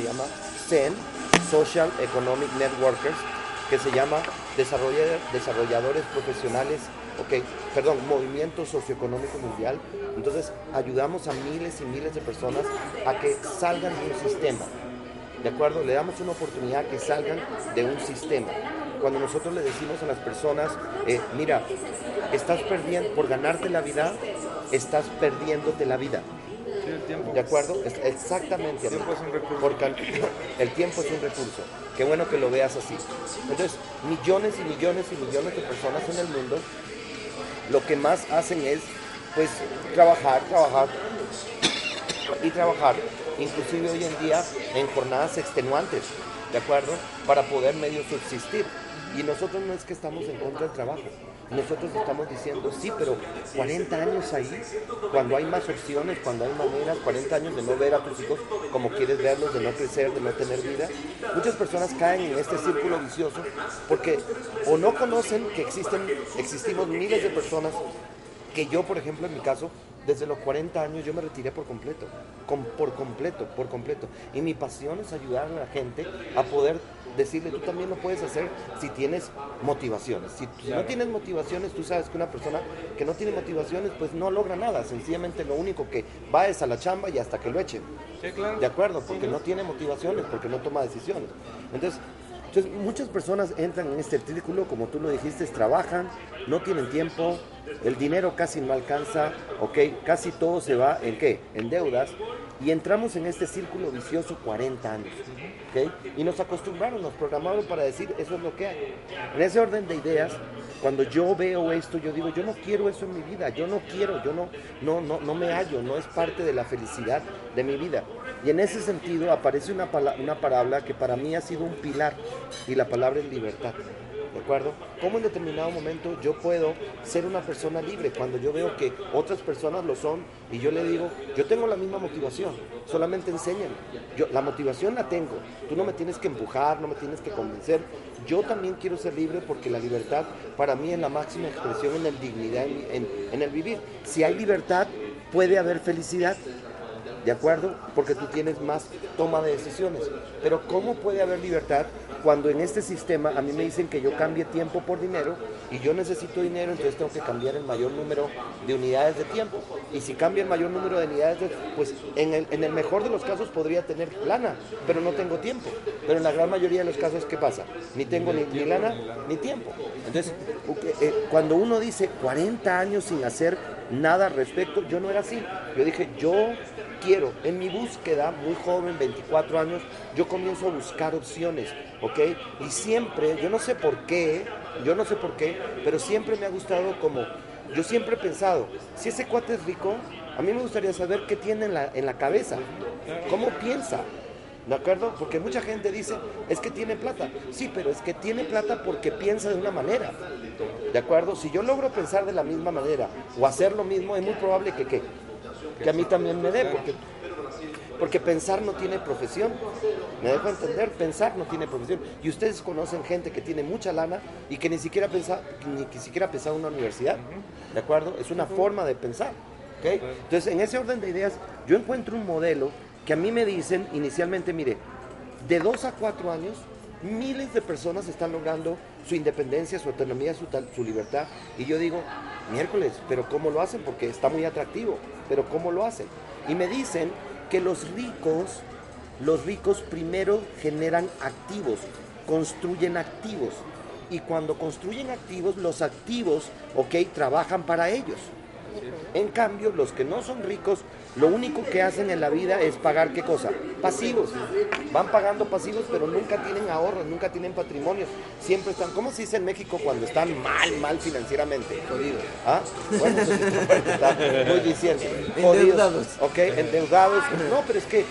se llama CEN, Social Economic Networkers, que se llama Desarrolla- Desarrolladores Profesionales, ok, perdón, Movimiento Socioeconómico Mundial. Entonces ayudamos a miles y miles de personas a que salgan de un sistema. ¿De acuerdo? Le damos una oportunidad que salgan de un sistema. Cuando nosotros le decimos a las personas, eh, mira, estás perdiendo, por ganarte la vida, estás perdiéndote la vida. Sí, el tiempo. ¿De acuerdo? Es- exactamente. El tiempo es un recurso. Porque el tiempo es un recurso. Qué bueno que lo veas así. Entonces, millones y millones y millones de personas en el mundo lo que más hacen es, pues, trabajar, trabajar y trabajar, inclusive hoy en día en jornadas extenuantes, ¿de acuerdo? Para poder medio subsistir. Y nosotros no es que estamos en contra del trabajo, nosotros estamos diciendo, sí, pero 40 años ahí, cuando hay más opciones, cuando hay maneras, 40 años de no ver a tus hijos como quieres verlos, de no crecer, de no tener vida, muchas personas caen en este círculo vicioso porque o no conocen que existen, existimos miles de personas que yo, por ejemplo, en mi caso, desde los 40 años yo me retiré por completo, com- por completo, por completo. Y mi pasión es ayudar a la gente a poder decirle, tú también lo puedes hacer si tienes motivaciones. Si, si no tienes motivaciones, tú sabes que una persona que no tiene motivaciones, pues no logra nada. Sencillamente lo único que va es a la chamba y hasta que lo echen. Sí, claro. De acuerdo, porque no tiene motivaciones, porque no toma decisiones. Entonces, entonces, muchas personas entran en este círculo, como tú lo dijiste, trabajan, no tienen tiempo, el dinero casi no alcanza, ok, casi todo se va en qué? En deudas, y entramos en este círculo vicioso 40 años, ok, y nos acostumbraron, nos programaron para decir, eso es lo que hay. En ese orden de ideas, cuando yo veo esto, yo digo, yo no quiero eso en mi vida, yo no quiero, yo no, no, no, no me hallo, no es parte de la felicidad de mi vida. Y en ese sentido aparece una, una palabra que para mí ha sido un pilar, y la palabra es libertad. ¿De acuerdo? ¿Cómo en determinado momento yo puedo ser una persona libre cuando yo veo que otras personas lo son y yo le digo, yo tengo la misma motivación, solamente enséñame. Yo, la motivación la tengo, tú no me tienes que empujar, no me tienes que convencer. Yo también quiero ser libre porque la libertad para mí es la máxima expresión en el dignidad, en el vivir. Si hay libertad, puede haber felicidad. ¿De acuerdo? Porque tú tienes más toma de decisiones. Pero ¿cómo puede haber libertad cuando en este sistema a mí me dicen que yo cambie tiempo por dinero y yo necesito dinero, entonces tengo que cambiar el mayor número de unidades de tiempo? Y si cambia el mayor número de unidades, de- pues en el, mejor de los casos podría tener lana, pero no tengo tiempo. Pero en la gran mayoría de los casos, ¿qué pasa? Ni tengo ni, ni lana ni tiempo. Entonces, eh, cuando uno dice 40 años sin hacer nada al respecto, yo no era así. Yo dije, yo quiero, en mi búsqueda, muy joven, 24 años, yo comienzo a buscar opciones, ¿ok? Y siempre, yo no sé por qué, yo no sé por qué, pero siempre me ha gustado como, yo siempre he pensado, si ese cuate es rico, a mí me gustaría saber qué tiene en la, en la cabeza, cómo piensa. ¿De acuerdo? Porque mucha gente dice, es que tiene plata. Sí, pero es que tiene plata porque piensa de una manera. ¿De acuerdo? Si yo logro pensar de la misma manera o hacer lo mismo, es muy probable que, ¿qué? Que a mí también me dé, porque, porque pensar no tiene profesión. Me dejo entender, pensar no tiene profesión. Y ustedes conocen gente que tiene mucha lana y que ni siquiera pensa, ni que siquiera pensado en una universidad. ¿De acuerdo? Es una forma de pensar. ¿ok? Entonces, en ese orden de ideas, yo encuentro un modelo que a mí me dicen inicialmente, mire, de dos a cuatro años, miles de personas están logrando su independencia, su autonomía, su, libertad. Y yo digo, miércoles, pero ¿cómo lo hacen? Porque está muy atractivo, pero ¿cómo lo hacen? Y me dicen que los ricos, los ricos primero generan activos, construyen activos. Y cuando construyen activos, los activos, ok, trabajan para ellos. En cambio, los que no son ricos lo único que hacen en la vida es pagar qué cosa? Pasivos. Van pagando pasivos, pero nunca tienen ahorros, nunca tienen patrimonio. Siempre están, ¿cómo se dice en México cuando están mal, mal financieramente? Jodidos. ¿Ah? Bueno, eso sí está muy diciendo. Endeudados. Ok, endeudados. No, pero es que eh,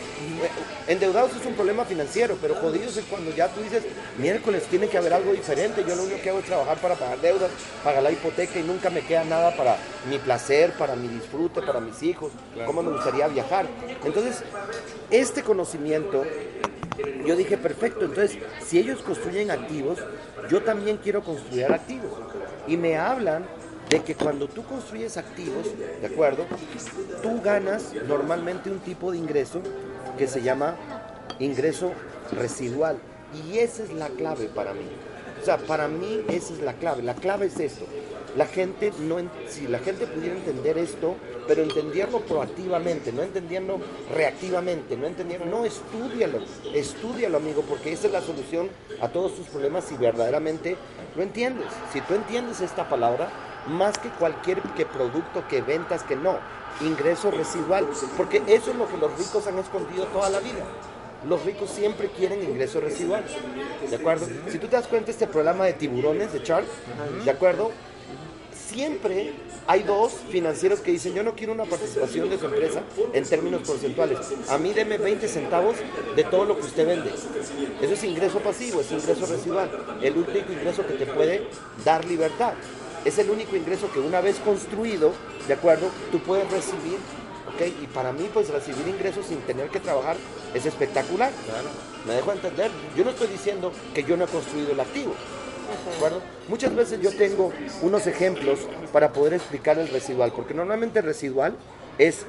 endeudados es un problema financiero, pero jodidos es cuando ya tú dices, miércoles tiene que haber algo diferente. Yo lo único que hago es trabajar para pagar deudas, pagar la hipoteca y nunca me queda nada para mi placer, para mi disfrute, para mis hijos, cómo me gustaría viajar. Entonces, este conocimiento, yo dije, perfecto, entonces, si ellos construyen activos, yo también quiero construir activos. Y me hablan de que cuando tú construyes activos, ¿de acuerdo? Tú ganas normalmente un tipo de ingreso que se llama ingreso residual. Y esa es la clave para mí. O sea, para mí esa es la clave. La clave es esto. La gente no, si la gente pudiera entender esto, pero entenderlo proactivamente, no entendiendo reactivamente, no entendiendo, no, estúdialo, estúdialo amigo, porque esa es la solución a todos tus problemas si verdaderamente lo entiendes. Si tú entiendes esta palabra, más que cualquier que producto, que ventas, que no, ingreso residual, porque eso es lo que los ricos han escondido toda la vida. Los ricos siempre quieren ingreso residual, ¿de acuerdo? Si tú te das cuenta este programa de tiburones de Shark, ¿de acuerdo? Siempre hay dos financieros que dicen, yo no quiero una participación de su empresa en términos porcentuales. A mí deme 20 centavos de todo lo que usted vende. Eso es ingreso pasivo, es ingreso residual. El único ingreso que te puede dar libertad. Es el único ingreso que una vez construido, ¿de acuerdo? Tú puedes recibir, ¿ok? Y para mí, pues recibir ingresos sin tener que trabajar es espectacular. ¿Me dejo entender? Yo no estoy diciendo que yo no he construido el activo. Muchas veces yo tengo unos ejemplos para poder explicar el residual, porque normalmente el residual es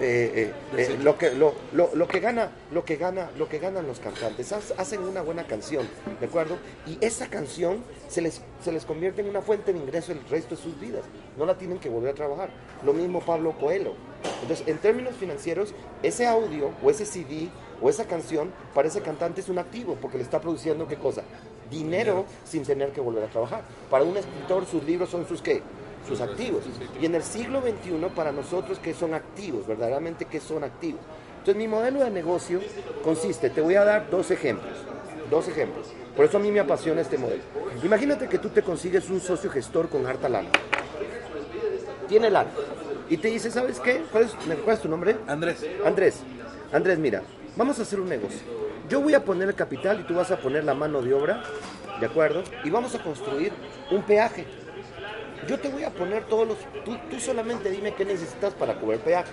eh, eh, eh, lo que lo, lo- que gana lo que gana lo que ganan los cantantes. Hacen una buena canción de acuerdo y esa canción se les se les convierte en una fuente de ingreso el resto de sus vidas. No la tienen que volver a trabajar. Lo mismo Pablo Coelho. Entonces en términos financieros ese audio o ese CD o esa canción para ese cantante es un activo porque le está produciendo qué cosa dinero sin tener que volver a trabajar para un escritor sus libros son sus qué sus activos. Y en el siglo XXI, para nosotros, ¿qué son activos? Verdaderamente, ¿qué son activos? Entonces, mi modelo de negocio consiste, te voy a dar dos ejemplos, dos ejemplos. Por eso a mí me apasiona este modelo. Imagínate que tú te consigues un socio gestor con harta lana. Tiene lana. Y te dice, ¿sabes qué? ¿Cuál es, ¿Me recuerdas tu nombre? Andrés, Andrés, Andrés, mira, vamos a hacer un negocio. Yo voy a poner el capital y tú vas a poner la mano de obra, ¿de acuerdo? Y vamos a construir un peaje. Yo te voy a poner todos los... Tú, tú solamente dime qué necesitas para cubrir peaje.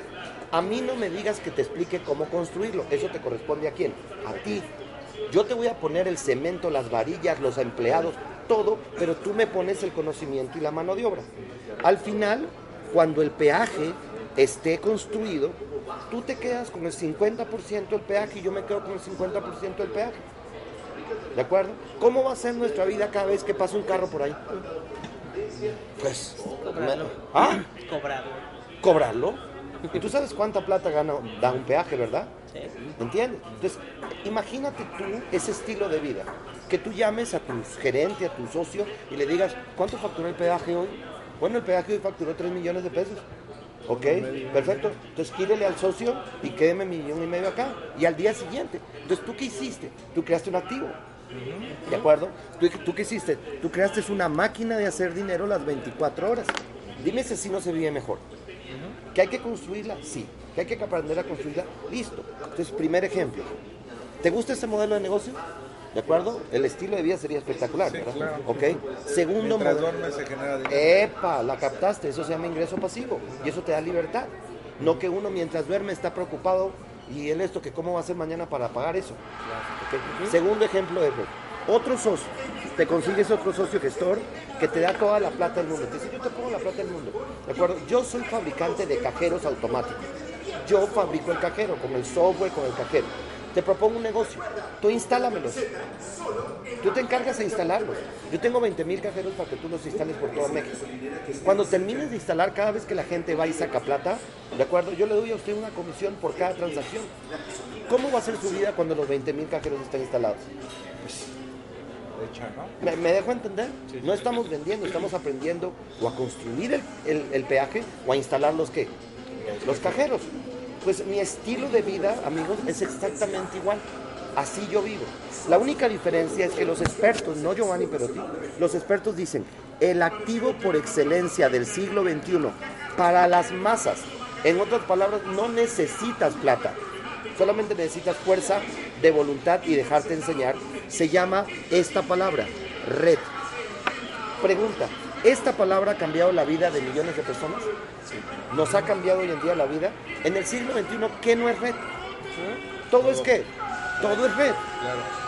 A mí no me digas que te explique cómo construirlo. Eso te corresponde a quién? A ti. Yo te voy a poner el cemento, las varillas, los empleados, todo, pero tú me pones el conocimiento y la mano de obra. Al final, cuando el peaje esté construido, tú te quedas con el 50% del peaje y yo me quedo con el 50% del peaje. ¿De acuerdo? ¿Cómo va a ser nuestra vida cada vez que pasa un carro por ahí? Pues, Cobrarlo. ¿ah? Cobrado. cobrarlo. Y tú sabes cuánta plata gana, da un peaje, ¿verdad? Sí. ¿Entiendes? Entonces, imagínate tú ese estilo de vida. Que tú llames a tu gerente, a tu socio y le digas, ¿cuánto facturó el peaje hoy? Bueno, el peaje hoy facturó 3 millones de pesos. Ok, perfecto. Entonces quírele al socio y quédeme millón y medio acá. Y al día siguiente. Entonces, ¿tú qué hiciste? Tú creaste un activo. ¿De acuerdo? ¿Tú, tú qué hiciste? Tú creaste una máquina de hacer dinero las 24 horas. Dime si así no se vive mejor. ¿Que hay que construirla? Sí. ¿Que hay que aprender a construirla? Listo. Entonces, primer ejemplo. ¿Te gusta este modelo de negocio? ¿De acuerdo? El estilo de vida sería espectacular, Sí, ¿verdad? claro. Ok. Segundo mientras modelo. se genera dinero. Epa, la captaste, eso se llama ingreso pasivo y eso te da libertad. No que uno mientras duerme está preocupado y él esto que cómo va a hacer mañana para pagar eso. Segundo ejemplo es otro socio, te consigues otro socio gestor que te da toda la plata del mundo. Te dice, yo te pongo la plata del mundo. ¿De acuerdo? Yo soy fabricante de cajeros automáticos. Yo fabrico el cajero, con el software, con el cajero. Te propongo un negocio. Tú instálamelos. Tú te encargas de instalarlos. Yo tengo 20 mil cajeros para que tú los instales por todo México. Cuando termines de instalar, cada vez que la gente va y saca plata, ¿de acuerdo? Yo le doy a usted una comisión por cada transacción. ¿Cómo va a ser su vida cuando los 20 mil cajeros estén instalados? ¿no? ¿Me, me dejo entender? No estamos vendiendo, estamos aprendiendo o a construir el, el- el peaje o a instalar los qué? Los cajeros. Pues mi estilo de vida, amigos, es exactamente igual. Así yo vivo. La única diferencia es que los expertos, no Giovanni Perotti, los expertos dicen, el activo por excelencia del siglo XXI para las masas, en otras palabras, no necesitas plata, solamente necesitas fuerza de voluntad y dejarte enseñar, se llama esta palabra, red. Pregunta, ¿esta palabra ha cambiado la vida de millones de personas? ¿Nos ha cambiado hoy en día la vida? En el siglo XXI, ¿qué no es red? Todo es qué? Todo es red.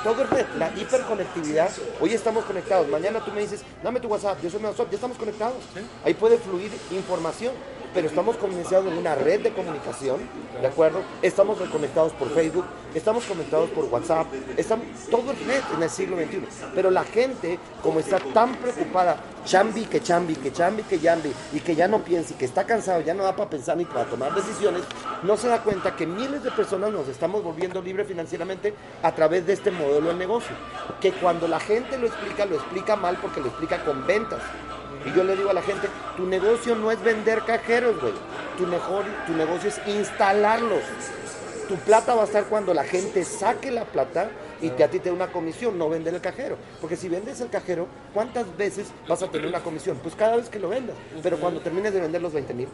Todo es red. La hiperconectividad. Hoy estamos conectados. Mañana tú me dices, dame tu WhatsApp. Yo soy mi WhatsApp. Ya estamos conectados. Ahí puede fluir información pero estamos conectados en una red de comunicación, ¿de acuerdo? Estamos conectados por Facebook, estamos conectados por WhatsApp, estamos, todo es red en el siglo XXI. Pero la gente, como está tan preocupada, chambi, que chambi, que chambi, que yambi, y que ya no piensa y que está cansado, ya no da para pensar ni para tomar decisiones, no se da cuenta que miles de personas nos estamos volviendo libres financieramente a través de este modelo de negocio. Que cuando la gente lo explica, lo explica mal porque lo explica con ventas. Y yo le digo a la gente, tu negocio no es vender cajeros, güey. Tu, mejor, tu negocio es instalarlos. Tu plata va a estar cuando la gente saque la plata y te, a ti te dé una comisión, no vender el cajero. Porque si vendes el cajero, ¿cuántas veces vas a tener una comisión? Pues cada vez que lo vendas. Pero cuando termines de vender los 20 mil,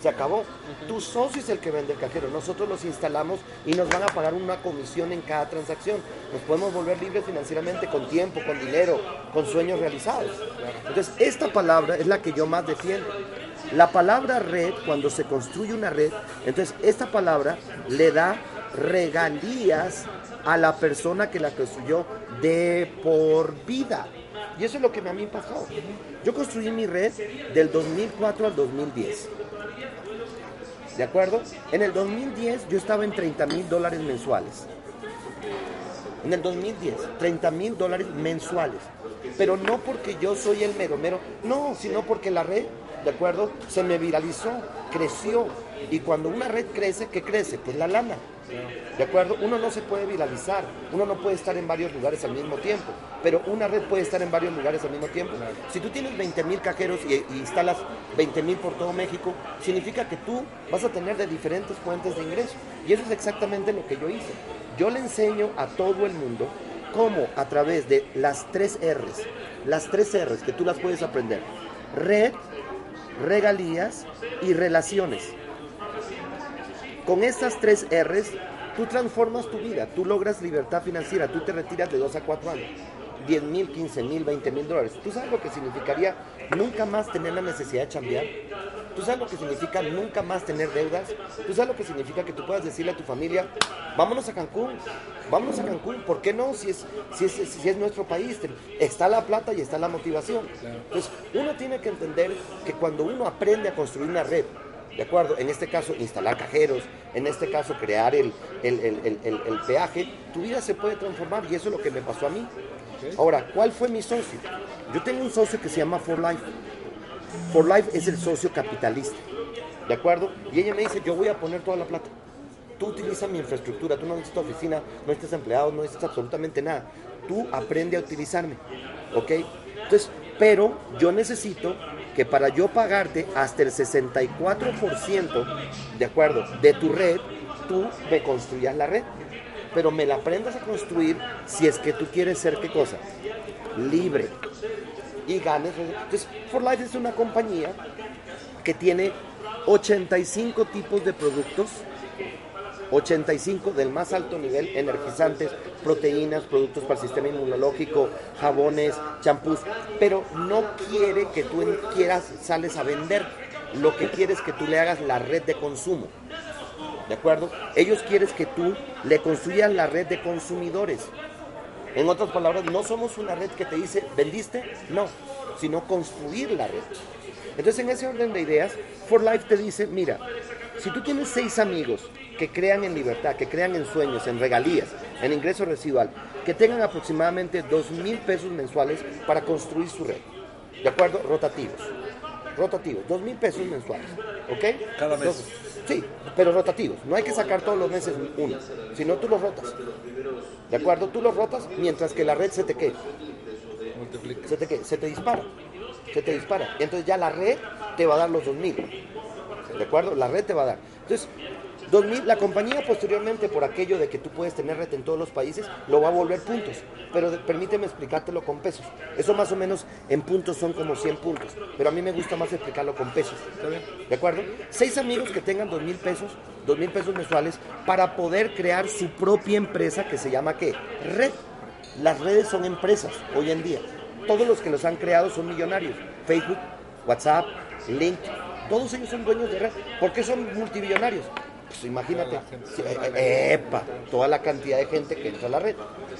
se acabó. Tu socio es el que vende el cajero. Nosotros los instalamos y nos van a pagar una comisión en cada transacción. Nos podemos volver libres financieramente con tiempo, con dinero, con sueños realizados. Entonces, esta palabra es la que yo más defiendo. La palabra red, cuando se construye una red, entonces esta palabra le da regalías a la persona que la construyó de por vida. Y eso es lo que a mí pasó. Yo construí mi red del 2004 al 2010. ¿De acuerdo? En el 2010 yo estaba en 30 mil dólares mensuales. En el 2010, 30 mil dólares mensuales. Pero no porque yo soy el mero mero, no, sino porque la red, ¿de acuerdo? Se me viralizó, creció. Y cuando una red crece, ¿qué crece? Pues la lana. ¿De acuerdo? Uno no se puede viralizar, uno no puede estar en varios lugares al mismo tiempo, pero una red puede estar en varios lugares al mismo tiempo. Si tú tienes 20 mil cajeros y, instalas 20 mil por todo México, significa que tú vas a tener de diferentes fuentes de ingreso. Y eso es exactamente lo que yo hice. Yo le enseño a todo el mundo cómo a través de las tres R's, las tres R's que tú las puedes aprender, red, regalías y relaciones con estas tres R's, tú transformas tu vida, tú logras libertad financiera, tú te retiras de 2 a 4 años. 10 mil, 15 mil, 20 mil dólares. ¿Tú sabes lo que significaría nunca más tener la necesidad de cambiar? ¿Tú sabes lo que significa nunca más tener deudas? ¿Tú sabes lo que significa que tú puedas decirle a tu familia, vámonos a Cancún, vámonos a Cancún? ¿Por qué no? Si es, si es, si es nuestro país, está la plata y está la motivación. Entonces, uno tiene que entender que cuando uno aprende a construir una red, ¿de acuerdo? En este caso, instalar cajeros, en este caso, crear el, el, peaje, tu vida se puede transformar y eso es lo que me pasó a mí. Ahora, ¿cuál fue mi socio? Yo tengo un socio que se llama For Life. For Life es el socio capitalista, ¿de acuerdo? Y ella me dice, yo voy a poner toda la plata. Tú utilizas mi infraestructura, tú no necesitas oficina, no necesitas empleados, no necesitas absolutamente nada. Tú aprende a utilizarme, ¿ok? Entonces, pero yo necesito que para yo pagarte hasta el 64%, de acuerdo, de tu red, tú me construyas la red. Pero me la aprendas a construir si es que tú quieres ser qué cosa? Libre. Y ganes. Entonces, For Life es una compañía que tiene 85 tipos de productos 85 del más alto nivel, energizantes, proteínas, productos para el sistema inmunológico, jabones, champús, pero no quiere que tú quieras, sales a vender, lo que quiere es que tú le hagas la red de consumo. ¿De acuerdo? Ellos quieren que tú le construyas la red de consumidores. En otras palabras, no somos una red que te dice, ¿vendiste? No, sino construir la red. Entonces, en ese orden de ideas, For Life te dice, mira, si tú tienes seis amigos que crean en libertad, que crean en sueños, en regalías, en ingreso residual, que tengan aproximadamente dos mil pesos mensuales para construir su red. ¿De acuerdo? Rotativos. Rotativos, dos mil pesos mensuales. ¿Ok? Cada mes. sí, pero rotativos. No hay que sacar todos los meses uno, sino tú los rotas. ¿De acuerdo? Tú los rotas mientras que la red se te quede. Se te, se te dispara. Se te dispara. Entonces ya la red te va a dar los dos mil. ¿De acuerdo? La red te va a dar. Entonces, 2000, la compañía posteriormente, por aquello de que tú puedes tener red en todos los países, lo va a volver puntos. Pero de- permíteme explicártelo con pesos. Eso más o menos en puntos son como 100 puntos. Pero a mí me gusta más explicarlo con pesos. ¿De acuerdo? Seis amigos que tengan dos mil pesos, dos mil pesos mensuales, para poder crear su propia empresa que se llama ¿qué? Red. Las redes son empresas hoy en día. Todos los que los han creado son millonarios. Facebook, WhatsApp, LinkedIn, todos ellos son dueños de red. ¿Por qué son multimillonarios? Pues imagínate, eh, eh, epa, toda la cantidad de gente que entra a la red.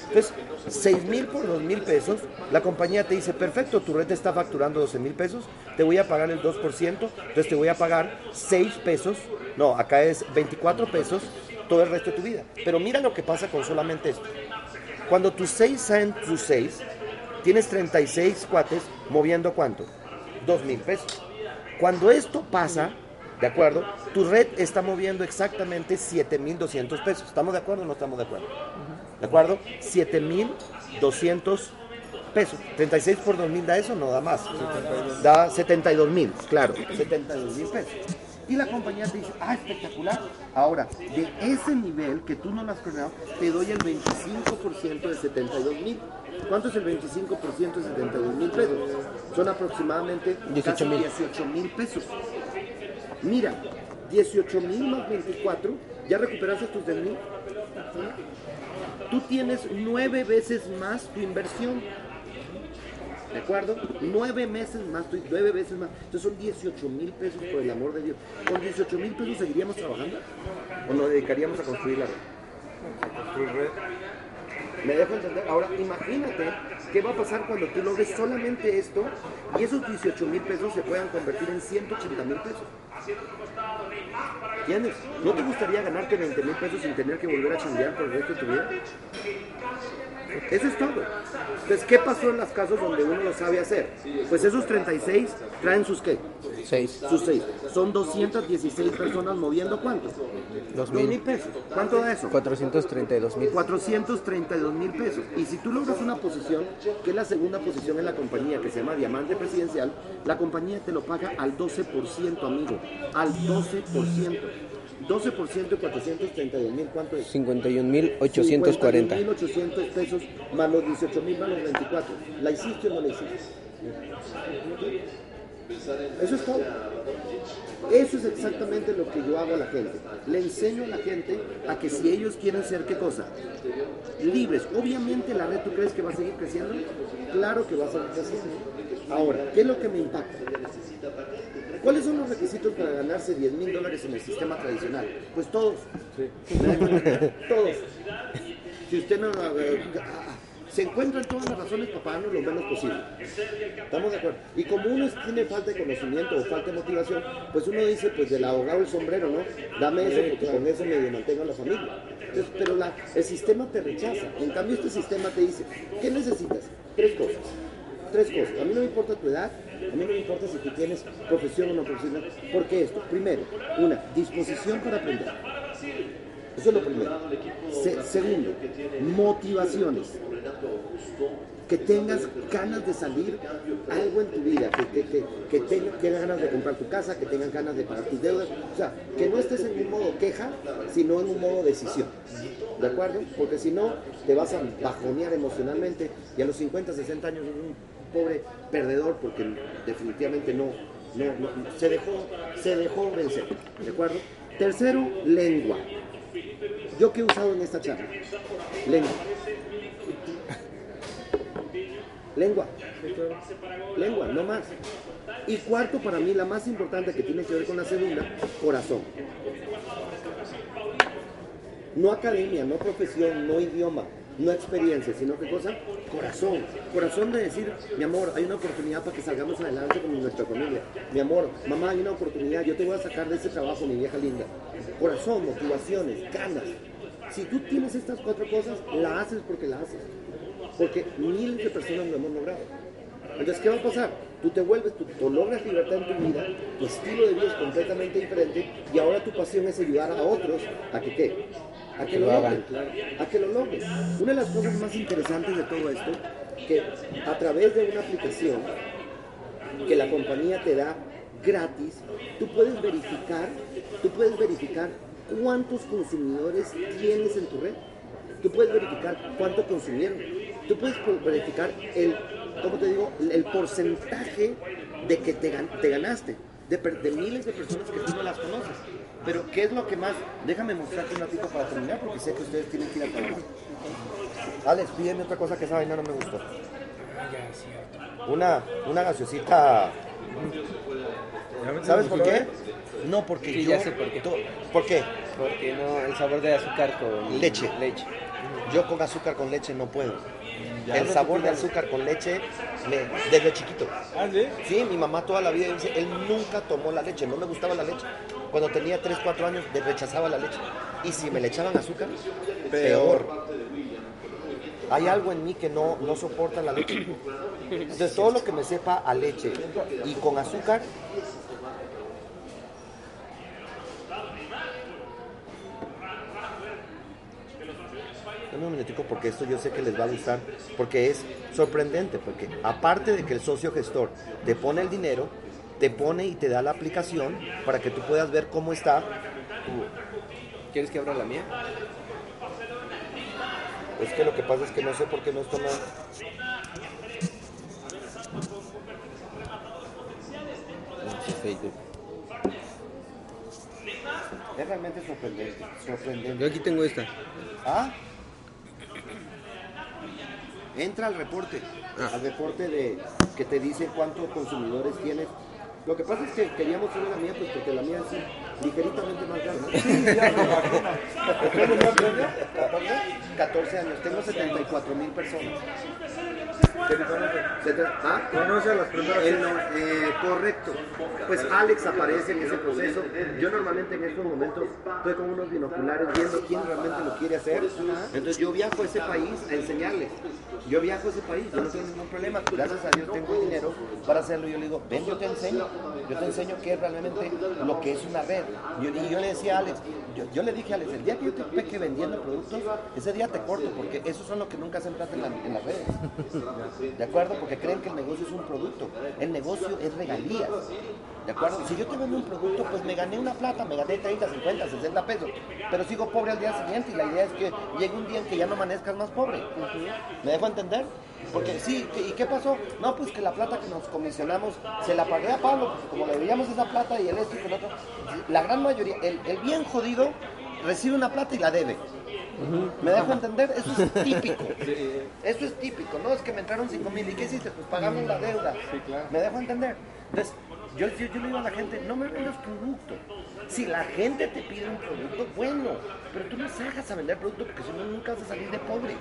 Entonces, 6 mil por 2 mil pesos, la compañía te dice, perfecto, tu red te está facturando 12 mil pesos, te voy a pagar el 2%, entonces te voy a pagar 6 pesos, no, acá es 24 pesos todo el resto de tu vida. Pero mira lo que pasa con solamente esto. Cuando tus 6 salen tus 6, tienes 36 cuates moviendo cuánto? 2 mil pesos. Cuando esto pasa, ¿de acuerdo? Tu red está moviendo exactamente 7,200 pesos. ¿Estamos de acuerdo o no estamos de acuerdo? ¿De acuerdo? 7,200 pesos. 36 por 2,000 da eso, no da más. Da 72 mil, claro. 72 mil pesos. Y la compañía te dice, ah, espectacular. Ahora, de ese nivel que tú no lo has creado, te doy el 25% de 72 mil. ¿Cuánto es el 25% de 72 mil pesos? Son aproximadamente 18 mil. 18 mil pesos. Mira, 18 mil más 24, ¿ya recuperaste tus 10 mil? Tú tienes nueve veces más tu inversión. ¿De acuerdo? Nueve meses más, nueve veces más. Entonces son 18 mil pesos por el amor de Dios. ¿Con 18 mil pesos seguiríamos trabajando? ¿O nos dedicaríamos a construir la red? ¿Me dejo entender? Ahora, imagínate qué va a pasar cuando tú logres solamente esto y esos 18 mil pesos se puedan convertir en 180 mil pesos. ¿Entiendes? ¿No te gustaría ganarte 20 mil pesos sin tener que volver a chambear por el resto de tu vida? Eso es todo. Entonces, ¿qué pasó en los casos donde uno lo sabe hacer? Pues esos 36 traen sus qué? 6. Sus 6. Son 216 personas moviendo cuánto? 2 mil mil. pesos. ¿Cuánto da eso? 432 mil. 432 mil pesos. Y si tú logras una posición, que es la segunda posición en la compañía, que se llama Diamante Presidencial, la compañía te lo paga al 12%, amigo. Al 12%. 12% de 432 mil, ¿cuánto es? 51 mil 840. 51.800 pesos más los 18 mil más los 24. ¿La hiciste o no la hiciste? Eso es todo. Eso es exactamente lo que yo hago a la gente. Le enseño a la gente a que si ellos quieren ser qué cosa? Libres. Obviamente la red, ¿tú crees que va a seguir creciendo? Claro que va a seguir creciendo. Ahora, ¿qué es lo que me impacta? ¿Cuáles son los requisitos para ganarse 10 mil dólares en el sistema tradicional? Pues todos. todos. Si usted no... se encuentran todas las razones para pagarnos lo menos posible. ¿Estamos de acuerdo? Y como uno tiene falta de conocimiento o falta de motivación, pues uno dice, pues del abogado el sombrero, ¿no? Dame eso porque con eso me mantengo a la familia. Entonces, pero la, el sistema te rechaza. En cambio, este sistema te dice, ¿qué necesitas? Tres cosas. Tres cosas. A mí no me importa tu edad, a mí no me importa si tú tienes profesión o no profesional. ¿Por qué esto? Primero, una disposición para aprender. Eso es lo primero. Se- segundo, motivaciones. Que tengas ganas de salir algo en tu vida, que, que, que, tengas ganas de comprar tu casa, que tengas ganas de pagar tus deudas. O sea, que no estés en un modo queja, sino en un modo decisión. ¿De acuerdo? Porque si no, te vas a bajonear emocionalmente y a los 50, 60 años pobre perdedor porque definitivamente no, no, se, dejó, se dejó vencer. ¿De acuerdo? Tercero, lengua. ¿Yo qué he usado en esta charla? Lengua. Lengua. Lengua, no más. Y cuarto, para mí, la más importante que tiene que ver con la segunda, corazón. No academia, no profesión, no idioma, no experiencia, sino qué cosa? Corazón. Corazón de decir, mi amor, hay una oportunidad para que salgamos adelante con nuestra familia. Mi amor, mamá, hay una oportunidad, yo te voy a sacar de ese trabajo, mi vieja linda. Corazón, motivaciones, ganas. Si tú tienes estas cuatro cosas, la haces porque la haces. Porque miles de personas lo hemos logrado. Entonces, ¿qué va a pasar? Tú te vuelves, tú, tú logras libertad en tu vida, tu estilo de vida es completamente diferente y ahora tu pasión es ayudar a otros a que qué? A que lo logren, a que lo logren. Una de las cosas más interesantes de todo esto, que a través de una aplicación que la compañía te da gratis, tú puedes verificar Tú puedes verificar cuántos consumidores tienes en tu red. Tú puedes verificar cuánto consumieron. Tú puedes verificar el, ¿cómo te digo? El porcentaje de que te, te ganaste. De, de, miles de personas que tú no las conoces. Pero, ¿qué es lo que más? Déjame mostrarte un ratito para terminar, porque sé que ustedes tienen que ir a trabajar. Alex, pídeme otra cosa que esa vaina no me gustó. Una, una gaseosita. ¿Sabes por qué? No, porque Sí, yo... ya sé por qué. ¿Por qué? Porque no, el sabor de azúcar con Leche. leche. Yo con azúcar con leche no puedo. El sabor de azúcar con leche, me, desde chiquito. ¿Ah, sí? Sí, mi mamá toda la vida dice, él nunca tomó la leche, no me gustaba la leche. Cuando tenía 3, 4 años, rechazaba la leche. Y si me le echaban azúcar, peor. Hay algo en mí que no, no soporta la leche. Entonces, todo lo que me sepa a leche y con azúcar, Dame un minutico porque esto yo sé que les va a gustar, porque es sorprendente, porque aparte de que el socio gestor te pone el dinero, te pone y te da la aplicación para que tú puedas ver cómo está. ¿Quieres que abra la mía? Es que lo que pasa es que no sé por qué no está nada. Facebook. Es realmente sorprendente, Yo sorprendente. aquí tengo esta. ¿Ah? Entra al reporte, Ah. al reporte de que te dice cuántos consumidores tienes. Lo que pasa es que queríamos una la mía, pues porque la mía es ligeritamente más grande. ¿no? 14, 14 años, tengo 74 mil personas. ¿Ah? Las Eh, correcto. Pues Alex aparece en ese proceso. Yo normalmente en estos momentos estoy con unos binoculares viendo quién realmente lo quiere hacer. Entonces yo viajo a ese país a enseñarles. Yo viajo a ese país, no tengo ningún problema. Gracias a Dios tengo dinero para hacerlo. Yo le digo, ven, yo te enseño. Yo te enseño qué es realmente lo que es una red. Y yo le decía a Alex, yo, le dije a Alex, el día que yo te peque vendiendo productos, ese día te corto, porque esos son los que nunca hacen plata en, la- en las redes. ¿De acuerdo? Porque creen que el negocio es un producto. El negocio es regalías. ¿De acuerdo? Si yo te vendo un producto, pues me gané una plata, me gané 30, 50, 60 pesos. Pero sigo pobre al día siguiente y la idea es que llegue un día en que ya no amanezcas más pobre. ¿Me dejo entender? Porque sí, ¿qué- ¿y qué pasó? No, pues que la plata que nos comisionamos se la pagué a Pablo, porque como le veíamos esa plata y el esto y el otro. La gran mayoría, el, el bien jodido recibe una plata y la debe. ¿Me dejo entender? Eso es típico. Eso es típico, ¿no? Es que me entraron 5 mil. ¿Y qué hiciste? Pues pagamos la deuda. ¿Me dejo entender? Entonces, yo, yo, yo le digo a la gente, no me vendas producto. Si la gente te pide un producto, bueno, pero tú no salgas a vender producto porque si no nunca vas a salir de pobre.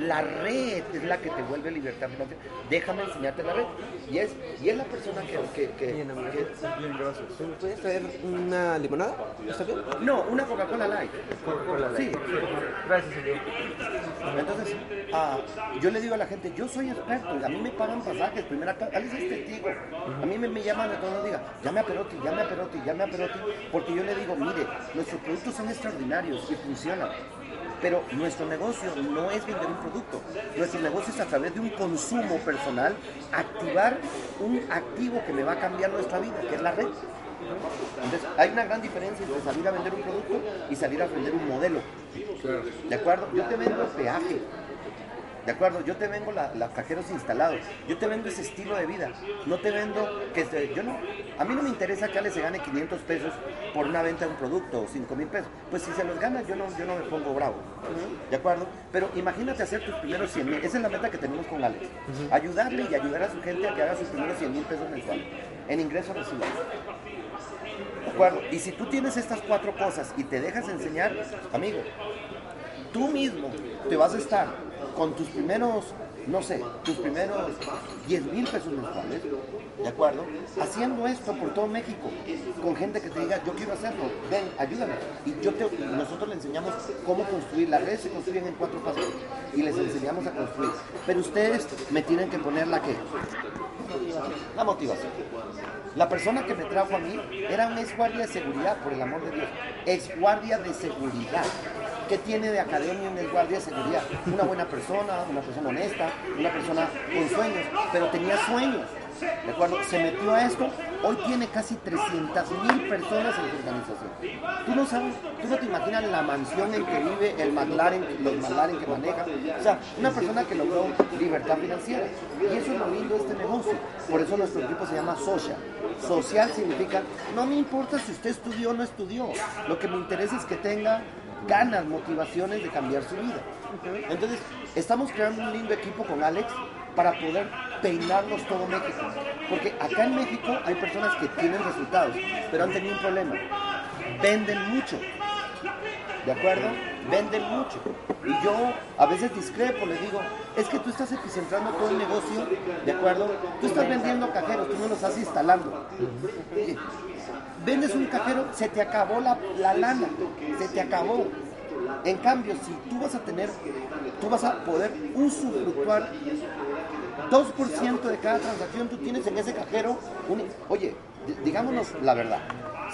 La red es la que te vuelve libertad financiera. Déjame enseñarte la red. Y es, y es la persona que... que, que- Bien, que- Bien, gracias. ¿Me ¿Puedes traer una limonada? ¿Está bien? no, una Coca-Cola Light. Sí, Gracias, señor. Entonces, ah, yo le digo a la gente, yo soy experto, y a mí me pagan pasajes, primera Alex es testigo. A mí me, me llaman de los días, llame a Perotti, llame a Perotti, llame a Perotti, porque yo le digo, mire, nuestros productos son extraordinarios y funcionan. Pero nuestro negocio no es vender un producto, nuestro negocio es a través de un consumo personal, activar un activo que me va a cambiar nuestra vida, que es la red. Entonces, hay una gran diferencia entre salir a vender un producto y salir a vender un modelo. ¿De acuerdo? Yo te vendo el peaje. ¿De acuerdo? Yo te vendo la- los cajeros instalados. Yo te vendo ese estilo de vida. No te vendo que se- yo no. A mí no me interesa que Ale se gane 500 pesos por una venta de un producto o 5 mil pesos. Pues si se los gana, yo no, yo no me pongo bravo. ¿De acuerdo? Pero imagínate hacer tus primeros 100 mil. Esa es la meta que tenemos con Alex. Ayudarle y ayudar a su gente a que haga sus primeros 100 mil pesos mensuales. En ingresos residuales. ¿De acuerdo? Y si tú tienes estas cuatro cosas y te dejas enseñar, amigo, tú mismo te vas a estar con tus primeros, no sé, tus primeros 10 mil pesos mensuales, ¿de acuerdo? Haciendo esto por todo México, con gente que te diga, yo quiero hacerlo, ven, ayúdame. Y yo te, nosotros le enseñamos cómo construir, las redes se construyen en cuatro pasos y les enseñamos a construir. Pero ustedes me tienen que poner la que, la motivación. La persona que me trajo a mí era un ex guardia de seguridad, por el amor de Dios. Ex guardia de seguridad. ¿Qué tiene de academia un ex guardia de seguridad? Una buena persona, una persona honesta, una persona con sueños, pero tenía sueños. ¿De acuerdo? Se metió a esto, hoy tiene casi 300 mil personas en su organización. Tú no sabes, tú no te imaginas la mansión en que vive, el McLaren, los McLaren que maneja. O sea, una persona que logró libertad financiera. Y eso es lo lindo de este negocio. Por eso nuestro equipo se llama Social. Social significa, no me importa si usted estudió o no estudió. Lo que me interesa es que tenga ganas, motivaciones de cambiar su vida. Entonces, estamos creando un lindo equipo con Alex para poder peinarnos todo México. Porque acá en México hay personas que tienen resultados, pero han tenido un problema. Venden mucho. ¿De acuerdo? Venden mucho. Y yo a veces discrepo, le digo, es que tú estás epicentrando todo el negocio, ¿de acuerdo? Tú estás vendiendo cajeros, tú no los estás instalando. Vendes un cajero, se te acabó la, la lana, se te acabó. En cambio, si tú vas a tener, tú vas a poder usufructuar 2% de cada transacción, tú tienes en ese cajero, un- oye, digámonos la verdad,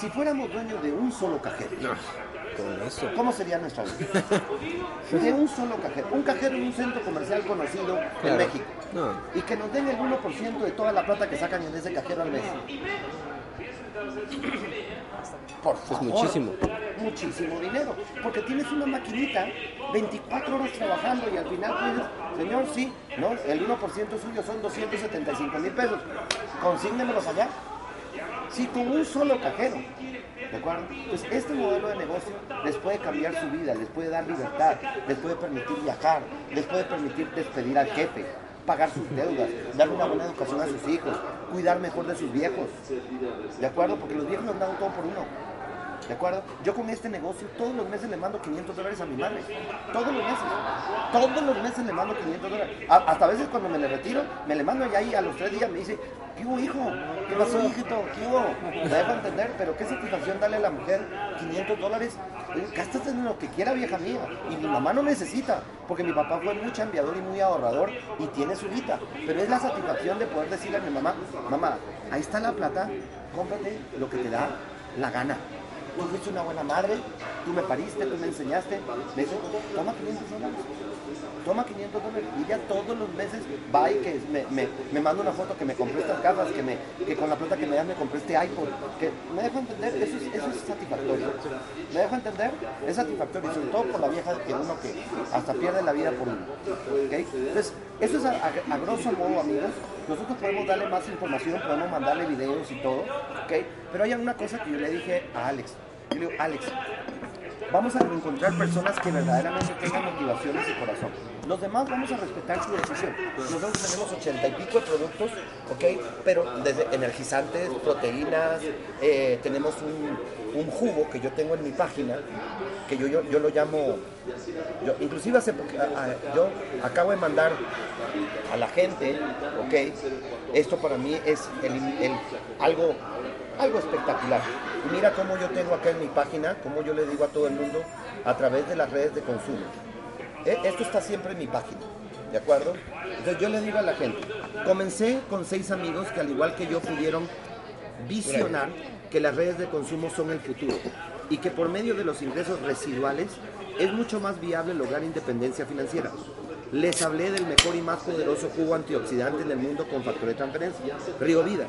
si fuéramos dueños de un solo cajero, Con eso. ¿cómo sería nuestra vida? De un solo cajero, un cajero en un centro comercial conocido en. México, No. y que nos den el 1% de toda la plata que sacan en ese cajero al mes. Por favor. muchísimo. Muchísimo dinero. Porque tienes una maquinita 24 horas trabajando y al final tú dices, señor, sí, ¿no? El 1% suyo son 275 mil pesos. Consígnemelos allá. Sí, con un solo cajero. ¿De acuerdo? Pues este modelo de negocio les puede cambiar su vida, les puede dar libertad, les puede permitir viajar, les puede permitir despedir al jefe, pagar sus deudas, darle una buena educación a sus hijos, cuidar mejor de sus viejos. ¿De acuerdo? Porque los viejos nos dan todo por uno. ¿De acuerdo? Yo con este negocio todos los meses le mando 500 dólares a mi madre. Todos los meses. Todos los meses le mando 500 dólares. Hasta a veces cuando me le retiro, me le mando ya ahí a los tres días me dice, ¿qué hubo hijo? ¿Qué pasó hijito? ¿Qué hubo? Me dejo entender, pero qué satisfacción darle a la mujer 500 dólares. Eh, Gástate en lo que quiera, vieja mía. Y mi mamá no necesita, porque mi papá fue muy chambeador y muy ahorrador y tiene su vida. Pero es la satisfacción de poder decirle a mi mamá, mamá, ahí está la plata, cómprate lo que te da la gana. Tú fuiste una buena madre, tú me pariste, tú me enseñaste. Me dice, toma 500 dólares. Toma 500 dólares. Y ya todos los meses va y que me, me, me manda una foto que me compré estas gafas, que, me, que con la plata que me das me compré este iPod. Que me dejo entender, eso es, satisfactorio. Me dejo entender, es satisfactorio. Sobre todo por la vieja que uno que hasta pierde la vida por uno. ¿ok? Entonces, eso es a, a- a grosso modo, amigos. Nosotros podemos darle más información, podemos mandarle videos y todo, ¿ok? Pero hay una cosa que yo le dije a Alex. Yo le digo, Alex, vamos a encontrar personas que verdaderamente tengan motivaciones y corazón. Los demás vamos a respetar su decisión. Nosotros tenemos ochenta y pico de productos, ¿ok? Pero desde energizantes, proteínas, eh, tenemos un, un jugo que yo tengo en mi página, que yo, yo, yo lo llamo, yo, inclusive hace a- yo acabo de mandar a la gente, ¿ok? Esto para mí es el- el- algo, algo espectacular. Mira cómo yo tengo acá en mi página, cómo yo le digo a todo el mundo a través de las redes de consumo. Eh, Esto está siempre en mi página, ¿de acuerdo? Entonces yo le digo a la gente, comencé con seis amigos que al igual que yo pudieron visionar que las redes de consumo son el futuro y que por medio de los ingresos residuales es mucho más viable lograr independencia financiera. Les hablé del mejor y más poderoso jugo antioxidante en el mundo con factor de transferencia, Río Vida,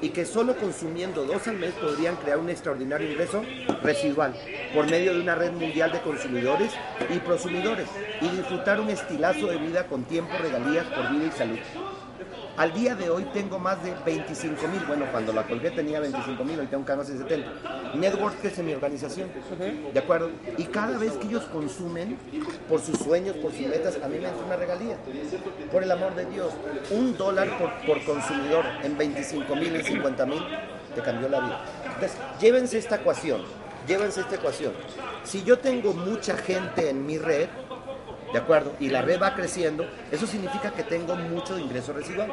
y que solo consumiendo dos al mes podrían crear un extraordinario ingreso residual por medio de una red mundial de consumidores y prosumidores y disfrutar un estilazo de vida con tiempo, regalías por vida y salud. Al día de hoy tengo más de 25 mil, bueno, cuando la colgué tenía 25 mil, hoy tengo casi 70. Network que es en mi organización, ¿de acuerdo? Y cada vez que ellos consumen por sus sueños, por sus metas, a mí me entra una regalía. Por el amor de Dios, un dólar por, por consumidor en 25 mil, en 50 mil, te cambió la vida. Entonces, llévense esta ecuación, llévense esta ecuación. Si yo tengo mucha gente en mi red, ¿De acuerdo? Y la red va creciendo, eso significa que tengo mucho ingreso residual.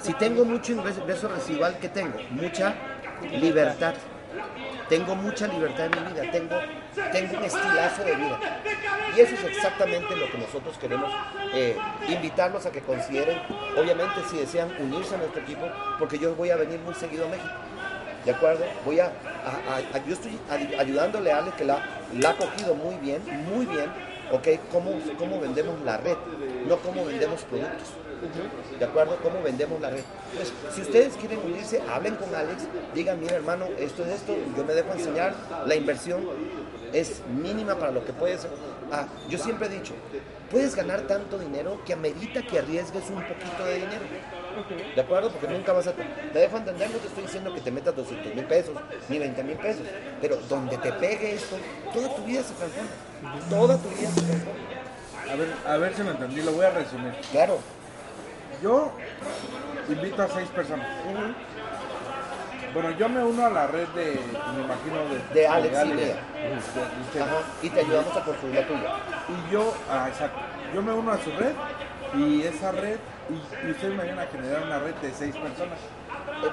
Si tengo mucho ingreso, residual, ¿qué tengo? Mucha libertad. Tengo mucha libertad en mi vida, tengo, tengo un estilazo de vida. Y eso es exactamente lo que nosotros queremos eh, invitarlos a que consideren, obviamente si desean unirse a nuestro equipo, porque yo voy a venir muy seguido a México. ¿De acuerdo? Voy a, a- yo estoy ay- ayudándole a Ale que la ha cogido muy bien, muy bien, ¿ok? ¿Cómo, cómo vendemos la red? No cómo vendemos productos. ¿De acuerdo? ¿Cómo vendemos la red? Pues, si ustedes quieren unirse, hablen con Alex, digan, mira hermano, esto es esto, yo me dejo enseñar, la inversión es mínima para lo que puedes... Ah, yo siempre he dicho, puedes ganar tanto dinero que amerita que arriesgues un poquito de dinero. ¿De acuerdo? Porque nunca vas a... Te dejo entender, no te estoy diciendo que te metas 200 mil pesos, ni 20 mil pesos, pero donde te pegue esto, toda tu vida se transforma. Toda tu vida se transforma. A ver, a ver si me entendí, lo voy a resumir. Claro. Yo invito a seis personas. Bueno, yo me uno a la red de, me imagino, de, De Alex y de- Lea. de ustedes. Ajá. Y te ayudamos a construir la tuya. Y yo, ah, exacto, yo me uno a su red y esa red, y, y ustedes me ayudan a generar una red de seis personas.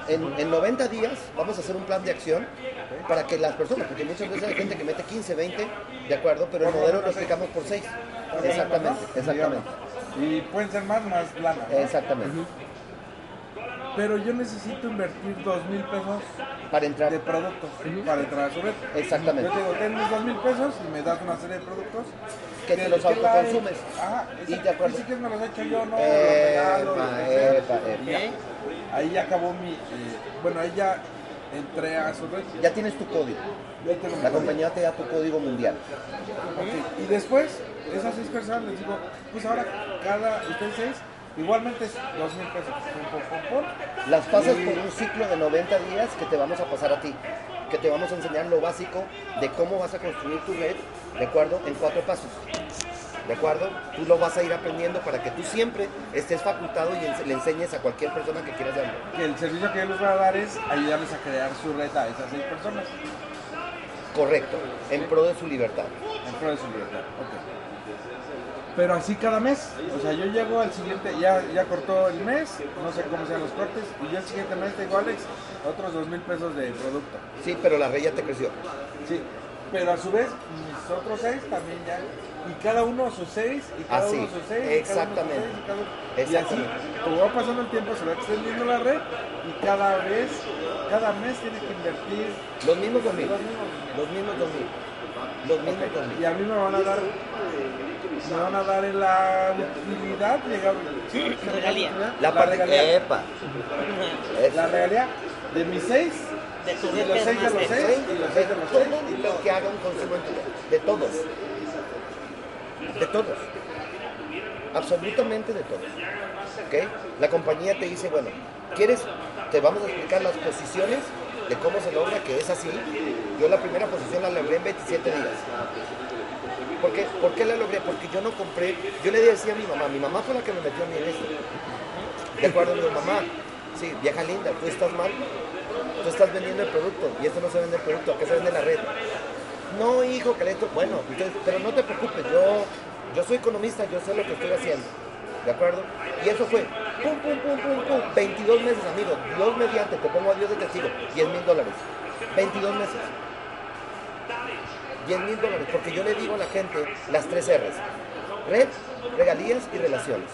En, en 90 días vamos a hacer un plan de acción para que las personas, porque muchas veces hay gente que mete 15, 20, de acuerdo, pero el modelo lo explicamos por 6. ¿no? Exactamente, exactamente. Y pueden ser más, más lana. ¿no? Exactamente. Pero yo necesito invertir dos mil pesos Para entrar. de productos para entrar a su red. Exactamente. Yo te digo, ten mis dos mil pesos y me das una serie de productos. Que te los autoconsumes. Ajá, Y de acuerdo. Y si quieres me los echo yo, no, Epa, los regalo, que epa, epa. Ya. Ahí ya acabó mi. eh, bueno, ahí ya entré a su red. Ya tienes tu código. La compañía te da tu código mundial. Y después, esas seis personas les digo, pues ahora cada, ustedes seis, igualmente es dos mil pesos. Las pasas Y- por un ciclo de 90 días que te vamos a pasar a ti. Que te vamos a enseñar lo básico de cómo vas a construir tu red, ¿de acuerdo? En cuatro pasos. ¿De acuerdo? Tú lo vas a ir aprendiendo para que tú siempre estés facultado y le enseñes a cualquier persona que quieras darlo. Que el servicio que yo les voy a dar es ayudarles a crear su red a esas seis personas. Correcto. En pro de su libertad. En pro de su libertad. Ok. Pero así cada mes. O sea, yo llego al siguiente, ya, ya cortó el mes, no sé cómo sean los cortes, y yo el siguiente mes te digo, Alex, otros dos mil pesos de producto. Sí, pero la red ya te creció. Sí. Pero a su vez, mis otros seis también ya. Y cada uno sus seis, y cada Así, uno sus seis. y cada uno sus exactamente. seis, y, cada uno- y así, Exactamente. como va pasando el tiempo, se va extendiendo la red, y cada vez, cada mes tiene que invertir Los mismos 2000. los mismos. Los mismos 2000. Los mismos 2000. Y a mí me van a dar, me van a dar la utilidad, sí, Regalía. La parte regalía, Epa. La regalía de mis seis, De tus y los seis de los seis, y los de seis de los seis, y lo que haga un consumo en tu. De todos. De todos. Absolutamente de todos. ¿Ok? La compañía te dice, bueno, ¿quieres? Te vamos a explicar las posiciones de cómo se logra que es así. Yo la primera posición la logré en 27 días. ¿Por qué? ¿Por qué la logré? Porque yo no compré, yo le decía a mi mamá, mi mamá fue la que me metió a mí en esto. De acuerdo, mi mamá, sí, vieja linda, tú estás mal, tú estás vendiendo el producto y esto no se vende el producto, acá se vende la red. No, hijo, que esto, bueno, pero no te preocupes, yo, yo soy economista, yo sé lo que estoy haciendo. ¿De acuerdo? Y eso fue, pum, pum, pum, pum, pum, 22 meses, amigo, Dios mediante, te pongo a Dios de testigo, 10 mil dólares, 22 meses. 10 mil dólares, porque yo le digo a la gente las tres R's, red, regalías y relaciones.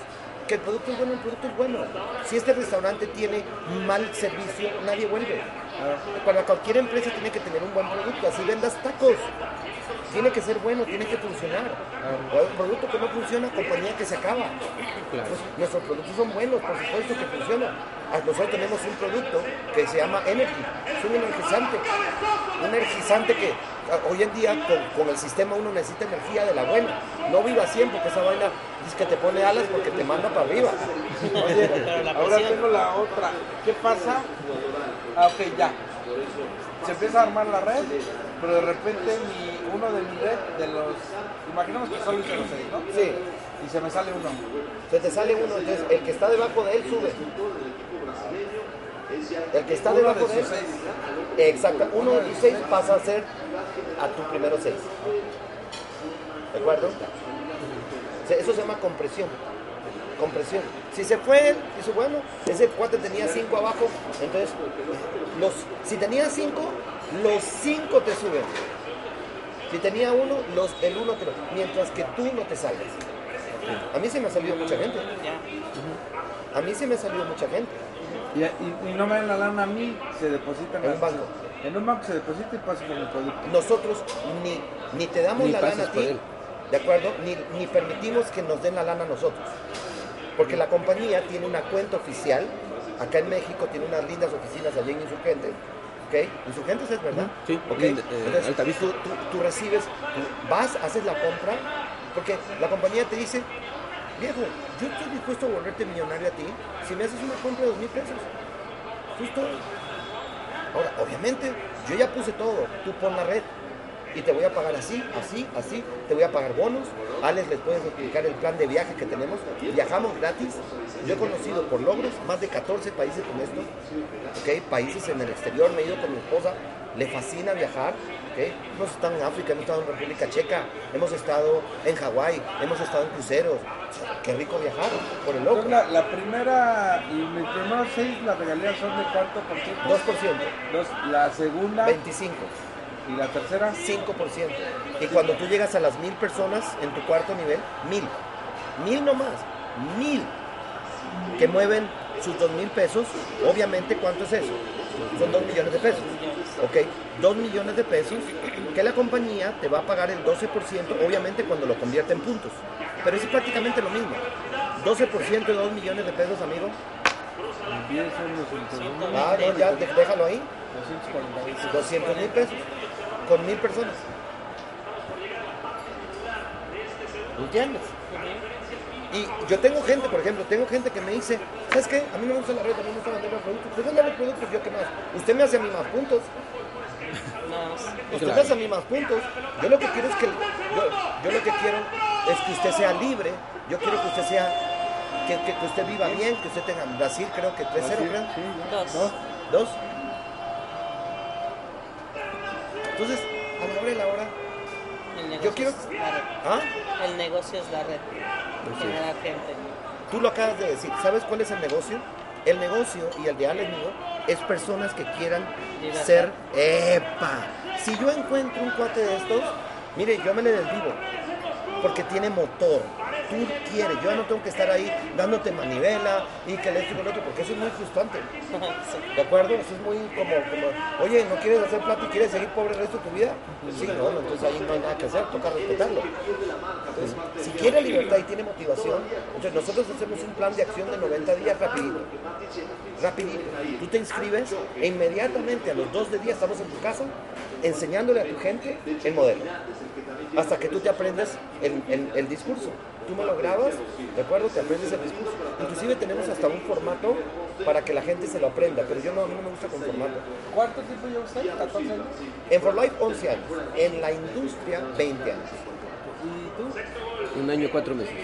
Que el producto es bueno, el producto es bueno. Si este restaurante tiene mal servicio, nadie vuelve. Para cualquier empresa tiene que tener un buen producto, así vendas tacos. Tiene que ser bueno, tiene que funcionar. Un producto que no funciona, compañía que se acaba. Pues, nuestros productos son buenos, por supuesto que funcionan. Ah, Nosotros tenemos un producto que se llama Energy, es un energizante. Un energizante que ah, hoy en día con, con el sistema uno necesita energía de la buena. No viva siempre, porque esa vaina es que te pone alas porque te manda para arriba. Oye, ahora tengo la otra. ¿Qué pasa? Ah, ok, ya. Se empieza a armar la red, pero de repente mi, uno de mi red, de los. Imaginemos que solo hice los seis, ¿no? Sí. Y se me sale uno. Se te sale uno, entonces el que está debajo de él sube. El que está Uno de debajo de él. seis. Exacto, uno de tus seis pasa a ser a tu primero seis. ¿De acuerdo? Eso se llama compresión. Compresión. Si se fue él, dice, bueno, ese cuate tenía cinco abajo, entonces, los, si tenía cinco, los cinco te suben. Si tenía uno, los, el uno te lo, mientras que tú no te salgas. A mí se me ha salido mucha gente. A mí se me ha salido mucha gente. Y, y- y no me dan la lana a mí, se deposita En un banco. En un banco se deposita y pasa por mi producto. Nosotros ni, ni te damos Ni la lana a ti. ¿de acuerdo? Ni, ni permitimos que nos den la lana a nosotros. Porque la compañía tiene una cuenta oficial, acá en México tiene unas lindas oficinas allí en Insurgentes, ¿ok? Insurgentes es verdad. Sí, eh, Entonces, tú, tú- tú recibes, tú vas, haces la compra, porque la compañía te dice, viejo, yo estoy dispuesto a volverte millonario a ti si me haces una compra de dos mil pesos. Justo. Ahora, obviamente, yo ya puse todo, tú pon la red. Y te voy a pagar así, así, así. Te voy a pagar bonos. Alex, les puedes explicar el plan de viaje que tenemos. Viajamos gratis. Yo he conocido por logros más de 14 países con esto. ¿ok? Países en el exterior. Me he ido con mi esposa. Le fascina viajar. ¿ok? Hemos estado en África, hemos estado en República Checa, hemos estado en Hawái, hemos estado en cruceros. Qué rico viajar por el logro. La, la primera y mis primeros seis, las regalías son de cuánto por ciento? 2%, Dos, la segunda 25. Y la tercera. 5%. Y cuando tú llegas a las mil personas en tu cuarto nivel, mil. Mil nomás. Mil. Que mueven sus dos mil pesos. Obviamente, ¿cuánto es eso? Son dos millones de pesos. Ok, dos millones de pesos que la compañía te va a pagar el 12%, obviamente cuando lo convierte en puntos. Pero es prácticamente lo mismo. 12% de dos millones de pesos, amigo. 10 son los 240, Ah, no, ya, déjalo ahí. 240. 200 mil pesos con mil personas. ¿Entiendes? Y yo tengo gente, por ejemplo, tengo gente que me dice, ¿sabes qué? A mí no me gusta la red, a mí me gusta vender los productos. Pues vender los productos, yo qué más. Usted me hace a mí más puntos. Usted me hace a mí más puntos. Yo lo que quiero es que, yo, yo lo que quiero es que usted sea libre. Yo quiero que usted sea, que, que- que usted viva bien, que usted tenga Brasil, creo que 3-0, creo. Sí. Dos. Dos. Dos. Entonces, a la hora de la hora, El negocio quiero- es la red. ¿ah? El negocio es la red. Generar gente. Tú lo acabas de decir. ¿Sabes cuál es el negocio? El negocio y el de Ale mío es personas que quieran Libertad. ser ¡epa! Si yo encuentro un cuate de estos, mire, yo me le desvivo. Porque tiene motor. Tú quieres. Yo no tengo que estar ahí dándote manivela y que el esto y el otro, porque eso es muy frustrante. ¿De acuerdo? Eso es muy como, como, oye, ¿no quieres hacer plata y quieres seguir pobre el resto de tu vida? Sí, no, no, entonces ahí no hay nada que hacer, toca respetarlo. Entonces, si quiere libertad y tiene motivación, entonces nosotros hacemos un plan de acción de 90 días rapidito. Rapidito. Tú te inscribes e inmediatamente a los dos de día estamos en tu casa enseñándole a tu gente el modelo. Hasta que tú te aprendes el, el- el discurso. Tú me lo grabas, ¿de acuerdo? Te aprendes el discurso. Inclusive tenemos hasta un formato para que la gente se lo aprenda, pero yo no, a mí no me gusta con formato. ¿Cuánto tiempo lleva usted? 14 años. En For Life 11 años, en la industria 20 años. ¿Y tú? Un año, cuatro meses.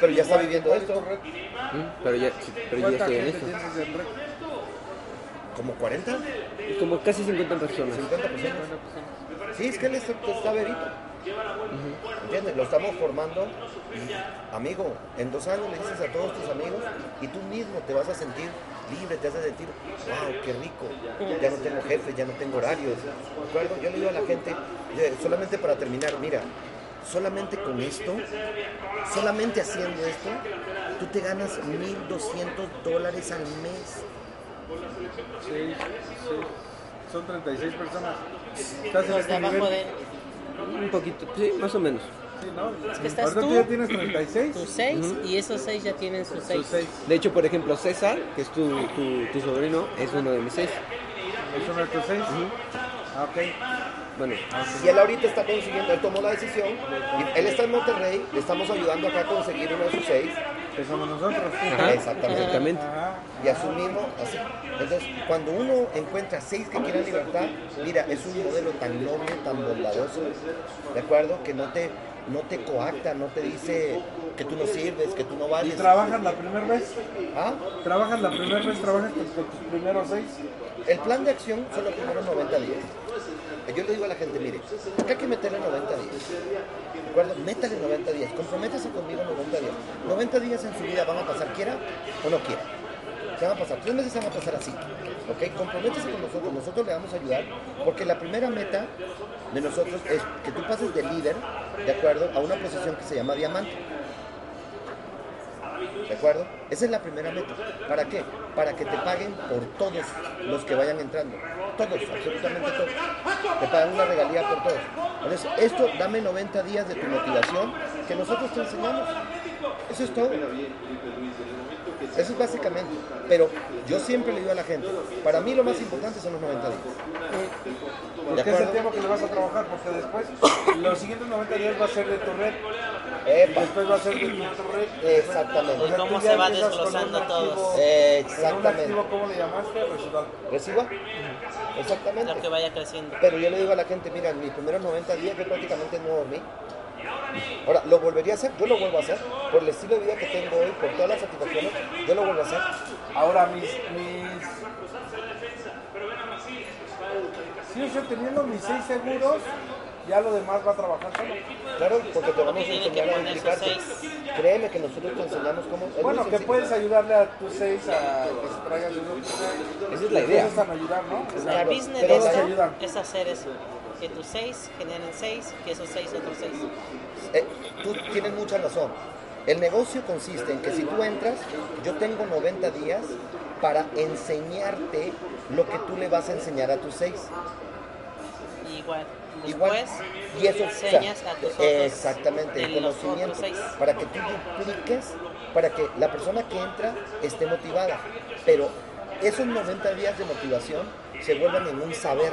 Pero ya está viviendo ¿Cuál es tu esto, red? ¿Mm? Pero ya, pero ya ¿Cuánta estoy en esto. como 40, Como casi 50 personas. 50 personas. Sí, es que él está, está bebito. ¿Entiendes? Lo estamos formando. Y, amigo, en dos años le dices a todos tus amigos y tú mismo te vas a sentir libre, te vas a sentir, wow, qué rico. Ya no tengo jefe, ya no tengo horarios. ¿De acuerdo? Yo le digo a la gente, solamente para terminar, mira, solamente con esto, solamente haciendo esto, tú te ganas 1.200 dólares al mes. Sí, sí. Son 36 personas. ¿Estás en este nivel? Un poquito, sí, más o menos. Sí, ¿no? Es que estás Ahorita tú, tú ya tienes 36. tus seis, y esos seis ya tienen sus seis. Sus 6. De hecho, por ejemplo, César, que es tu, tu, tu sobrino, es uno de mis seis. ¿Es uno de tus 6? Ah, ok. Bueno, Y él ahorita está consiguiendo, él tomó la decisión, y él está en Monterrey, le estamos ayudando acá a conseguir uno de sus seis. Que somos nosotros. ajá, Exactamente. exactamente. Y asumimos así. Entonces, cuando uno encuentra seis que quieran libertad, mira, es un modelo tan noble, tan bondadoso, ¿de acuerdo? Que no te, no te coacta, no te dice que tú no sirves, que tú no ¿Y vales. trabajas la primera vez? ¿Ah? ¿Trabajas la primera vez? ¿Trabajas con, tus primeros 6? El plan de acción son los primeros 90 días. Yo le digo a la gente, mire, acá hay que meterle 90 días. ¿De acuerdo? Métale 90 días, comprométese conmigo 90 días. 90 días en su vida van a pasar, quiera o no quiera. Se van a pasar, tres meses se van a pasar así. ¿Ok? Comprométese con nosotros, nosotros le vamos a ayudar, porque la primera meta de nosotros es que tú pases de líder, ¿de acuerdo? A una posición que se llama diamante. ¿De acuerdo? Esa es la primera meta. ¿Para qué? Para que te paguen por todos los que vayan entrando. Todos, absolutamente todos. Te pagan una regalía por todos. Entonces, esto dame 90 días de tu motivación que nosotros te enseñamos. Eso es todo. Eso es básicamente. Pero yo siempre le digo a la gente, para mí lo más importante son los 90 días. Porque es el tiempo que le vas a trabajar, porque después los siguientes 90 días va a ser de tu red, y Epa, después va a ser de tu otro red. exactamente. Pues O sea, cómo se va desglosando todo. con un exactamente. activo, ¿cómo le llamaste? Residual. ¿Reciba? Lo Exactamente. que vaya creciendo. Pero yo le digo a la gente, mira, en mis primeros 90 días yo prácticamente no dormí. Ahora, ¿lo volvería a hacer? Yo lo vuelvo a hacer. Por el estilo de vida que tengo hoy, por todas las satisfacciones, yo lo vuelvo a hacer. Ahora mis, mis... Sí, o sea, teniendo mis seis seguros, ya lo demás va a trabajar solo. Claro, porque te vamos a enseñar a implicarte. Créeme que nosotros te enseñamos cómo... es muy Bueno, que sencillo. puedes ayudarle a tus seis a que se traigan sus Esa es la idea. A ayudar, ¿no? O sea, Claro, El business pero de la esto ayudan. es hacer eso. Que tus seis generen seis, que esos seis otros seis. Eh, tú tienes mucha razón. El negocio consiste en que si tú entras, yo tengo 90 días para enseñarte lo que tú le vas a enseñar a tus seis. Igual. Igual. Y eso o sea, enseñas a tus otros. exactamente el conocimiento para que tú dupliques para que la persona que entra esté motivada pero esos 90 días de motivación se vuelven en un saber.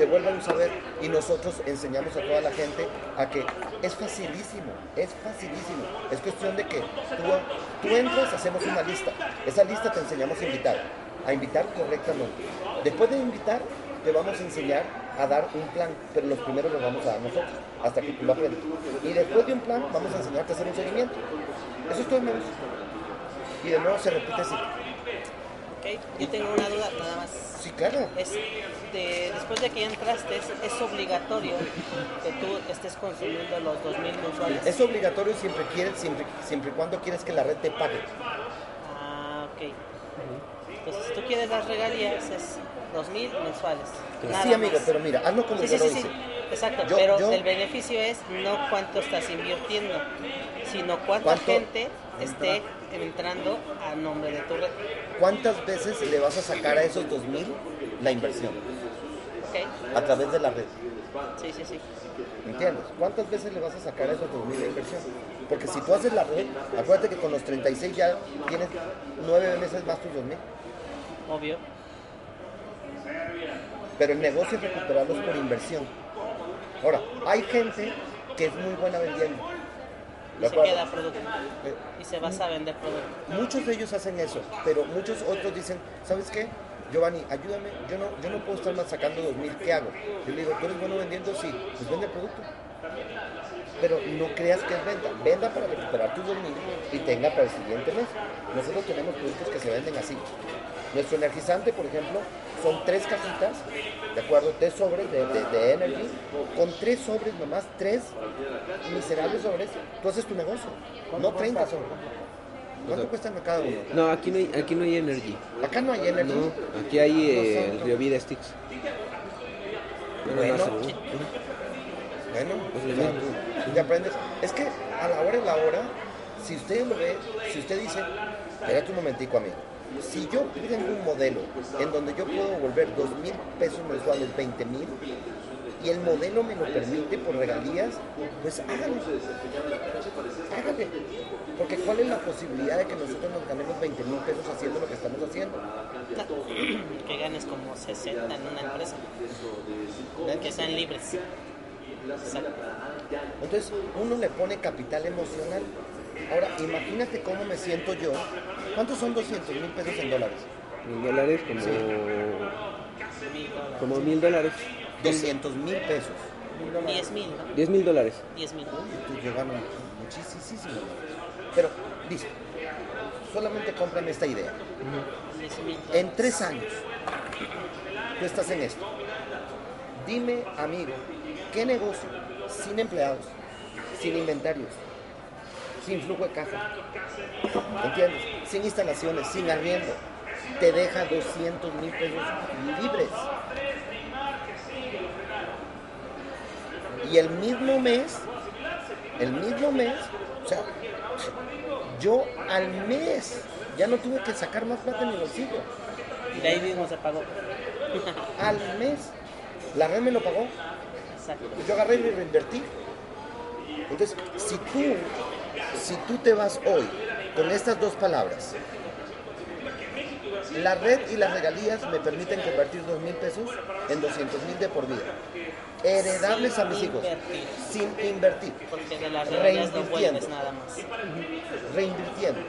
Se vuelven un saber y nosotros enseñamos a toda la gente a que es facilísimo, es facilísimo. Es cuestión de que tú, tú entras, hacemos una lista. Esa lista te enseñamos a invitar, a invitar correctamente. Después de invitar, te vamos a enseñar a dar un plan, pero los primeros los vamos a dar nosotros, hasta que tú lo aprendas. Y después de un plan, vamos a enseñarte a hacer un seguimiento. Eso es todo, hermanos. Y de nuevo se repite así. Ok, yo tengo una duda nada más. Sí, claro. Es de- después de que entraste, es, es obligatorio que tú estés consumiendo los 2000 mensuales. Es obligatorio siempre quieres, siempre, siempre y cuando quieres que la red te pague. Ah, ok. Entonces, si tú quieres las regalías, es 2000 mensuales. Nada sí, amigo, más. pero mira, hazlo como Sí, yo sí, lo sí, hice. Exacto, Yo- pero yo- el beneficio es no cuánto estás invirtiendo, sino cuánta ¿Cuánto? gente esté entrando a nombre de tu red. ¿Cuántas veces le vas a sacar a esos 2000 la inversión? A través de la red. Sí, sí, sí. ¿Entiendes? ¿Cuántas veces le vas a sacar a esos 2000 la inversión? Porque si tú haces la red, acuérdate que con los 36 ya tienes 9 meses más tus 2000. Obvio. Pero el negocio es recuperarlos por inversión. Ahora, hay gente que es muy buena vendiendo. Y ¿De se queda producto. Eh, Y se vas a vender producto. Muchos de ellos hacen eso, pero muchos otros dicen, ¿sabes qué? Giovanni, ayúdame, yo no, yo no puedo estar más sacando 2000, ¿qué hago? Yo le digo, ¿tú eres bueno vendiendo? Sí, pues vende el producto. Pero no creas que es venta, venda para recuperar tus 2000 y tenga para el siguiente mes. Nosotros tenemos productos que se venden así. Nuestro energizante, por ejemplo, son tres cajitas, ¿de acuerdo? Tres sobres de, de, de Energy, con tres sobres nomás, tres miserables sobres, tú haces tu negocio, no 30 sobres. ¿Cuánto cuestan cada uno? No, aquí no hay, aquí no hay energy. Acá no hay Energy. No, aquí hay eh, el Río Vida Sticks. Bueno, Bueno. no, Es sea, mismo. tú- tú ya aprendes. Es que a la hora de la hora, si usted lo ve, si usted dice, espérate un momentico, amigo. Si yo tengo un modelo en donde yo puedo volver dos mil pesos mensuales, 20 mil, y el modelo me lo permite por regalías, pues hágalo. Hágale. Porque ¿cuál es la posibilidad de que nosotros nos ganemos 20 mil pesos haciendo lo que estamos haciendo? Que ganes como 60 en una empresa. Que sean libres. Exacto. Entonces uno le pone capital emocional. Ahora, imagínate cómo me siento yo. ¿Cuántos son 200 mil pesos en dólares? En dólares como, Mil dólares. como mil dólares. 200 mil pesos. 10 mil, ¿no? Diez mil dólares. 10 mil. Tú llegaron muchísimo. Pero, dice, solamente cómprame esta idea. 10 mil. En tres años, tú estás en esto. Dime, amigo, ¿qué negocio sin empleados, sin inventarios, sin flujo de caja, ¿entiendes? Sin instalaciones, sin arriendo, te deja 200 mil pesos libres? Y el mismo mes el mismo mes, o sea, yo al mes ya no tuve que sacar más plata en mi bolsillo. Y de ahí mismo se pagó. Al mes. La red me lo pagó. Exacto. Yo agarré y reinvertí. Entonces, si tú, si tú te vas hoy con estas dos palabras, la red y las regalías me permiten convertir dos mil pesos en 200 mil de por vida. Heredables a mis hijos. Invertir. Sin invertir. Porque de las no Reinvirtiendo. vuelves nada más. Reinvirtiendo.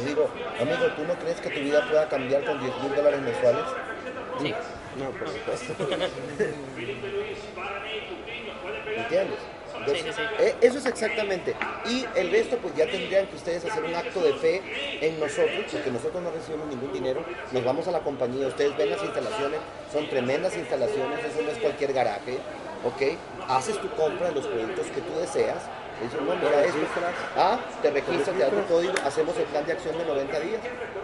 Y digo, amigo, ¿tú no crees que tu vida pueda cambiar con 10 mil dólares mensuales? Sí. No, por supuesto. ¿Entiendes? Entonces, Sí, sí, eh, Eso es exactamente. Y el resto, pues ya tendrían que ustedes hacer un acto de fe en nosotros, porque nosotros no recibimos ningún dinero. Nos vamos a la compañía, ustedes ven las instalaciones, son tremendas instalaciones, eso no es cualquier garaje, ¿ok? Haces tu compra de los productos que tú deseas. Y dices, no, mira esto. Ah, te registras, te das tu código, hacemos el plan de acción de 90 días.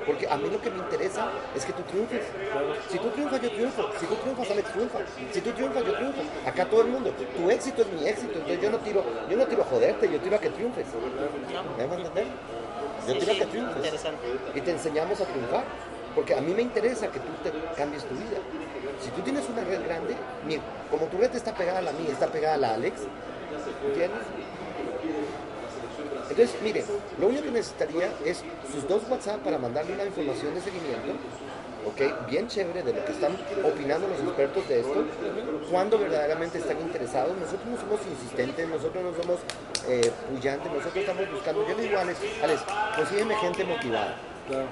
Porque a mí lo que me interesa es que tú triunfes. Si tú triunfas, yo triunfo. Si tú triunfas, Alex triunfa. Si tú triunfas, yo triunfo. Acá todo el mundo. Tu éxito es mi éxito. Entonces yo no tiro, yo no tiro a joderte, yo tiro a que triunfes. ¿Me vas a entender? Yo tiro a que triunfes. Y te enseñamos a triunfar. Porque a mí me interesa que tú te cambies tu vida. Si tú tienes una red grande, como tu red está pegada a la mía, está pegada a la Alex, ¿entiendes? Entonces, mire, lo único que necesitaría es sus dos WhatsApp para mandarle una información de seguimiento, ¿ok? Bien chévere de lo que están opinando los expertos de esto, cuando verdaderamente están interesados. Nosotros no somos insistentes, nosotros no somos eh, pullantes, nosotros estamos buscando. Yo le digo Alex, Alex, consígueme gente motivada.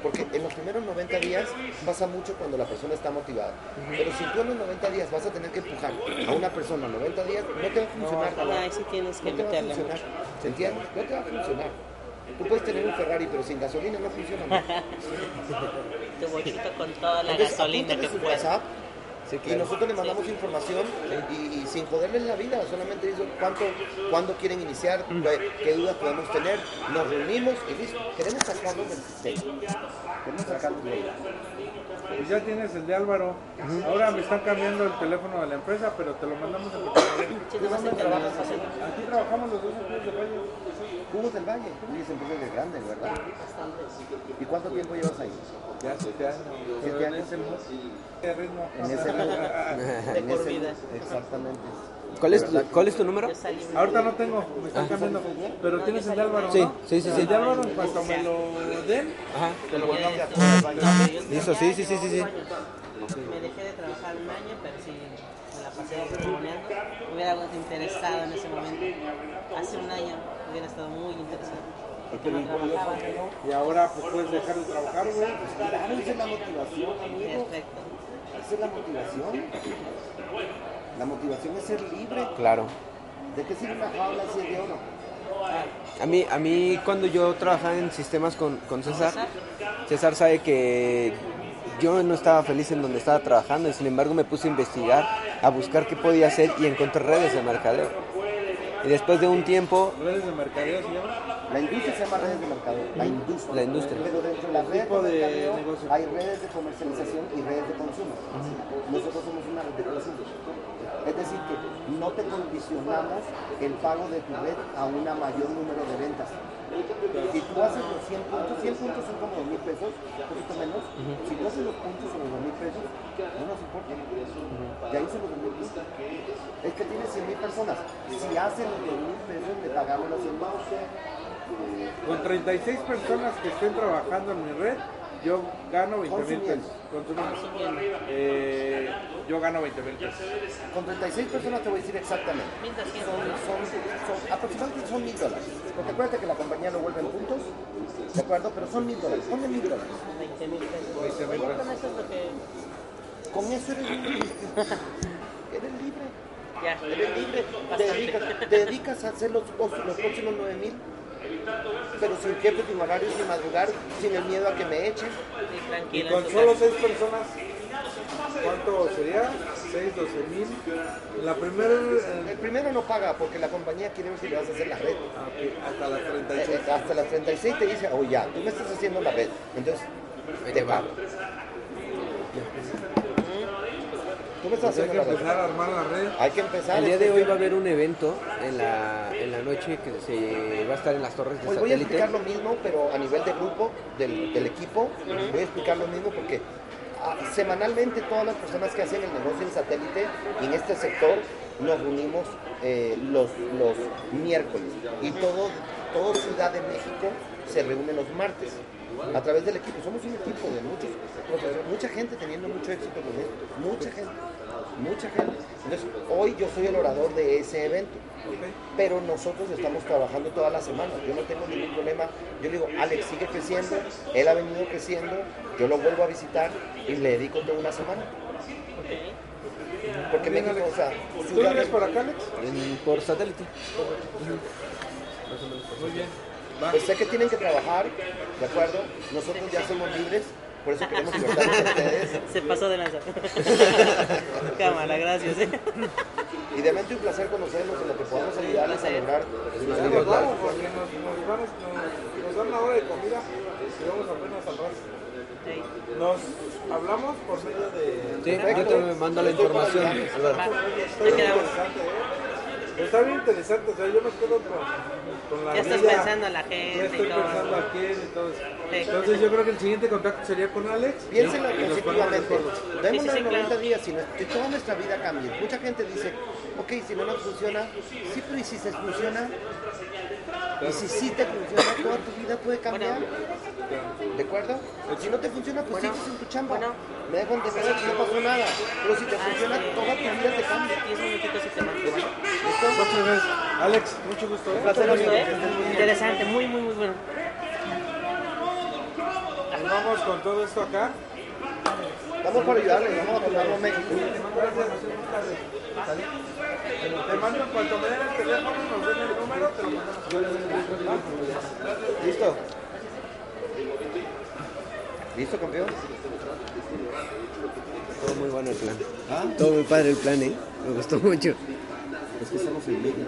Porque en los primeros 90 días pasa mucho cuando la persona está motivada. Pero si tú en los 90 días vas a tener que empujar a una persona 90 días, no te va a funcionar. No, ahí sí tienes que No te va a funcionar. mucho. ¿Se entiende? No te va a funcionar. Tú puedes tener un Ferrari, pero sin gasolina no funciona. Tu bolsito con toda la Entonces, gasolina que su puedas. WhatsApp Sí, y nosotros le mandamos información y, y sin joderles la vida, solamente dice cuánto, cuándo quieren iniciar, qué, qué dudas podemos tener, nos reunimos y listo. Queremos sacarlos del sistema. Queremos sacarlos de ahí. Pues ya tienes el de Álvaro. Ahora me están cambiando el teléfono de la empresa, pero te lo mandamos terminamos así. Aquí trabajamos los dos en Cruz de Valle. Jugos del Valle, esa empresa es grande, ¿verdad? ¿Y cuánto tiempo llevas ahí? Ya siete años. Siete Pero en años. ese ritmo. En ese De en. Exactamente. ¿Cuál es, tu, ¿Cuál es tu número? Ahorita no tengo, me están cambiando. Pero tienes el de Álvaro, Sí, ¿no? sí, sí, sí. El de Álvaro, en cuanto me lo den, Ajá. Eh, no, pero yo Listo, sí, sí, sí, sí, sí. Me dejé de trabajar un año, pero sí me la pasé testimoniando. Hubiera interesado en ese momento. Hace un año hubiera estado muy interesado. No y ahora pues puedes dejar de trabajar, güey. Claro, esa es la motivación, amigo. Perfecto. Esa es la motivación. La motivación es ser libre. Claro. ¿De qué sirve una jaula si es de oro? A mí, a mí cuando yo trabajaba en sistemas con, con César, César sabe que yo no estaba feliz en donde estaba trabajando y sin embargo me puse a investigar, a buscar qué podía hacer y encontré redes de mercadeo. Y después de un tiempo, Redes de mercadeo se llama. La industria se llama redes de mercado. La industria. La industria. Pero dentro de las redes Tipo de de mercadeo negocio. hay redes de comercialización y redes de consumo. Nosotros somos una red de consumo. Es decir, que no te condicionamos el pago de tu red a un mayor número de ventas. Si tú haces los 100 puntos, 100 puntos son como 2 mil pesos, un poquito menos. Si tú haces los puntos en los 2 mil pesos, no nos importa. Ya hice los 2 mil puntos. Es que tienes 100 mil personas. Si hacen los 2 mil pesos, le pagamos los 100 mil. Con 36 personas que estén trabajando en mi red, yo gano 20 mil pesos. Consumiendo. Eh, yo gano 20 mil pesos. Con 36 personas te voy a decir exactamente. 1200. Son, son, son, aproximadamente son mil dólares. Porque acuérdate que la compañía lo vuelve en puntos, ¿de acuerdo? Pero son mil dólares. Ponle mil dólares. 20 mil pesos. 20 mil Bueno, pesos. con eso es lo que. Con eso eres libre. eres libre. Ya, Eres libre. Te dedicas, te dedicas a hacer los, los próximos 9 mil. Pero sin jefes ni horarios, sin madrugar, sin el miedo a que me echen. Y con solo. 6 personas, ¿cuánto sería? 6, 12 mil. La primera, El primero no paga porque la compañía quiere ver si le vas a hacer la red. hasta las Eh, 36. eh, hasta las 36 te dice, oh ya, tú me estás haciendo la red. Entonces, te pago. Tú me estás Pues hay haciendo que la empezar a armar la red. Hay que empezar. El día este de hoy fin- va a haber un evento en la, en la noche que se va a estar en las torres de Pues voy a satélite. explicar lo mismo, pero a nivel de grupo, del, del equipo, voy a explicar lo mismo porque ah, semanalmente todas las personas que hacen el negocio en satélite y en este sector nos reunimos eh, los, los miércoles y todo, todo Ciudad de México se reúne los martes a través del equipo. Somos un equipo de muchos, profesores, mucha gente teniendo mucho éxito con esto, mucha gente, mucha gente. Entonces, hoy yo soy el orador de ese evento pero nosotros estamos trabajando toda la semana. Yo no tengo ningún problema. Yo le digo, Alex sigue creciendo, él ha venido creciendo, yo lo vuelvo a visitar y le dedico toda una semana. Porque México, o sea, ¿Tú vienes por acá, Alex? por satélite. Muy bien. Pues sé que tienen que trabajar, ¿de acuerdo? Nosotros ya somos libres, por eso queremos invitarlos a ustedes. Se pasó de lanza. Cámara, gracias. ¿eh? Y de mente un placer conocerlos en lo que podamos ayudarles a lograr sus nos vamos porque nos, nos, vamos, nos, nos dan una hora de comida y vamos apenas. Sí. Nos hablamos por medio de... Sí, yo te mando la información, bien quedamos. interesante, ¿eh? Está bien interesante, o sea, yo me quedo con, con la Ya estás vida. pensando en la Ya gente estoy y todo. pensando a quién y todo eso. Sí. Entonces yo creo que el siguiente contacto sería con Alex. Piénsenlo y nos ponemos de positivamente. acuerdo. Sí, Démosle sí, sí, 90 claro. días y no- que toda nuestra vida cambie. Mucha gente dice, ok, si no nos funciona, sí, pero ¿y si se funciona? Y si sí te funciona, toda tu vida puede cambiar. ¿De acuerdo? Si no te funciona, pues Bueno. sigues en tu chamba. Bueno. Me dejo entender que no pasó nada. Pero si te funciona, toda tu vida te cambia. 10 minutitos y te mando. Bueno, ¿Listo? Muchas gracias. Alex, mucho gusto. ¿eh? placer, gusto, amigo. ¿eh? Interesante, muy, muy, muy bueno. Nos vamos con todo esto acá. Vamos por ayudarles, vamos a tomarlo México. Gracias. Te mando en cuanto me den el teléfono, nos den el número, te lo mandamos. ¿Listo? ¿Listo, campeón? Todo muy bueno el plan. ¿Ah? Todo muy padre el plan, ¿eh? Me gustó mucho. Es que estamos en medio.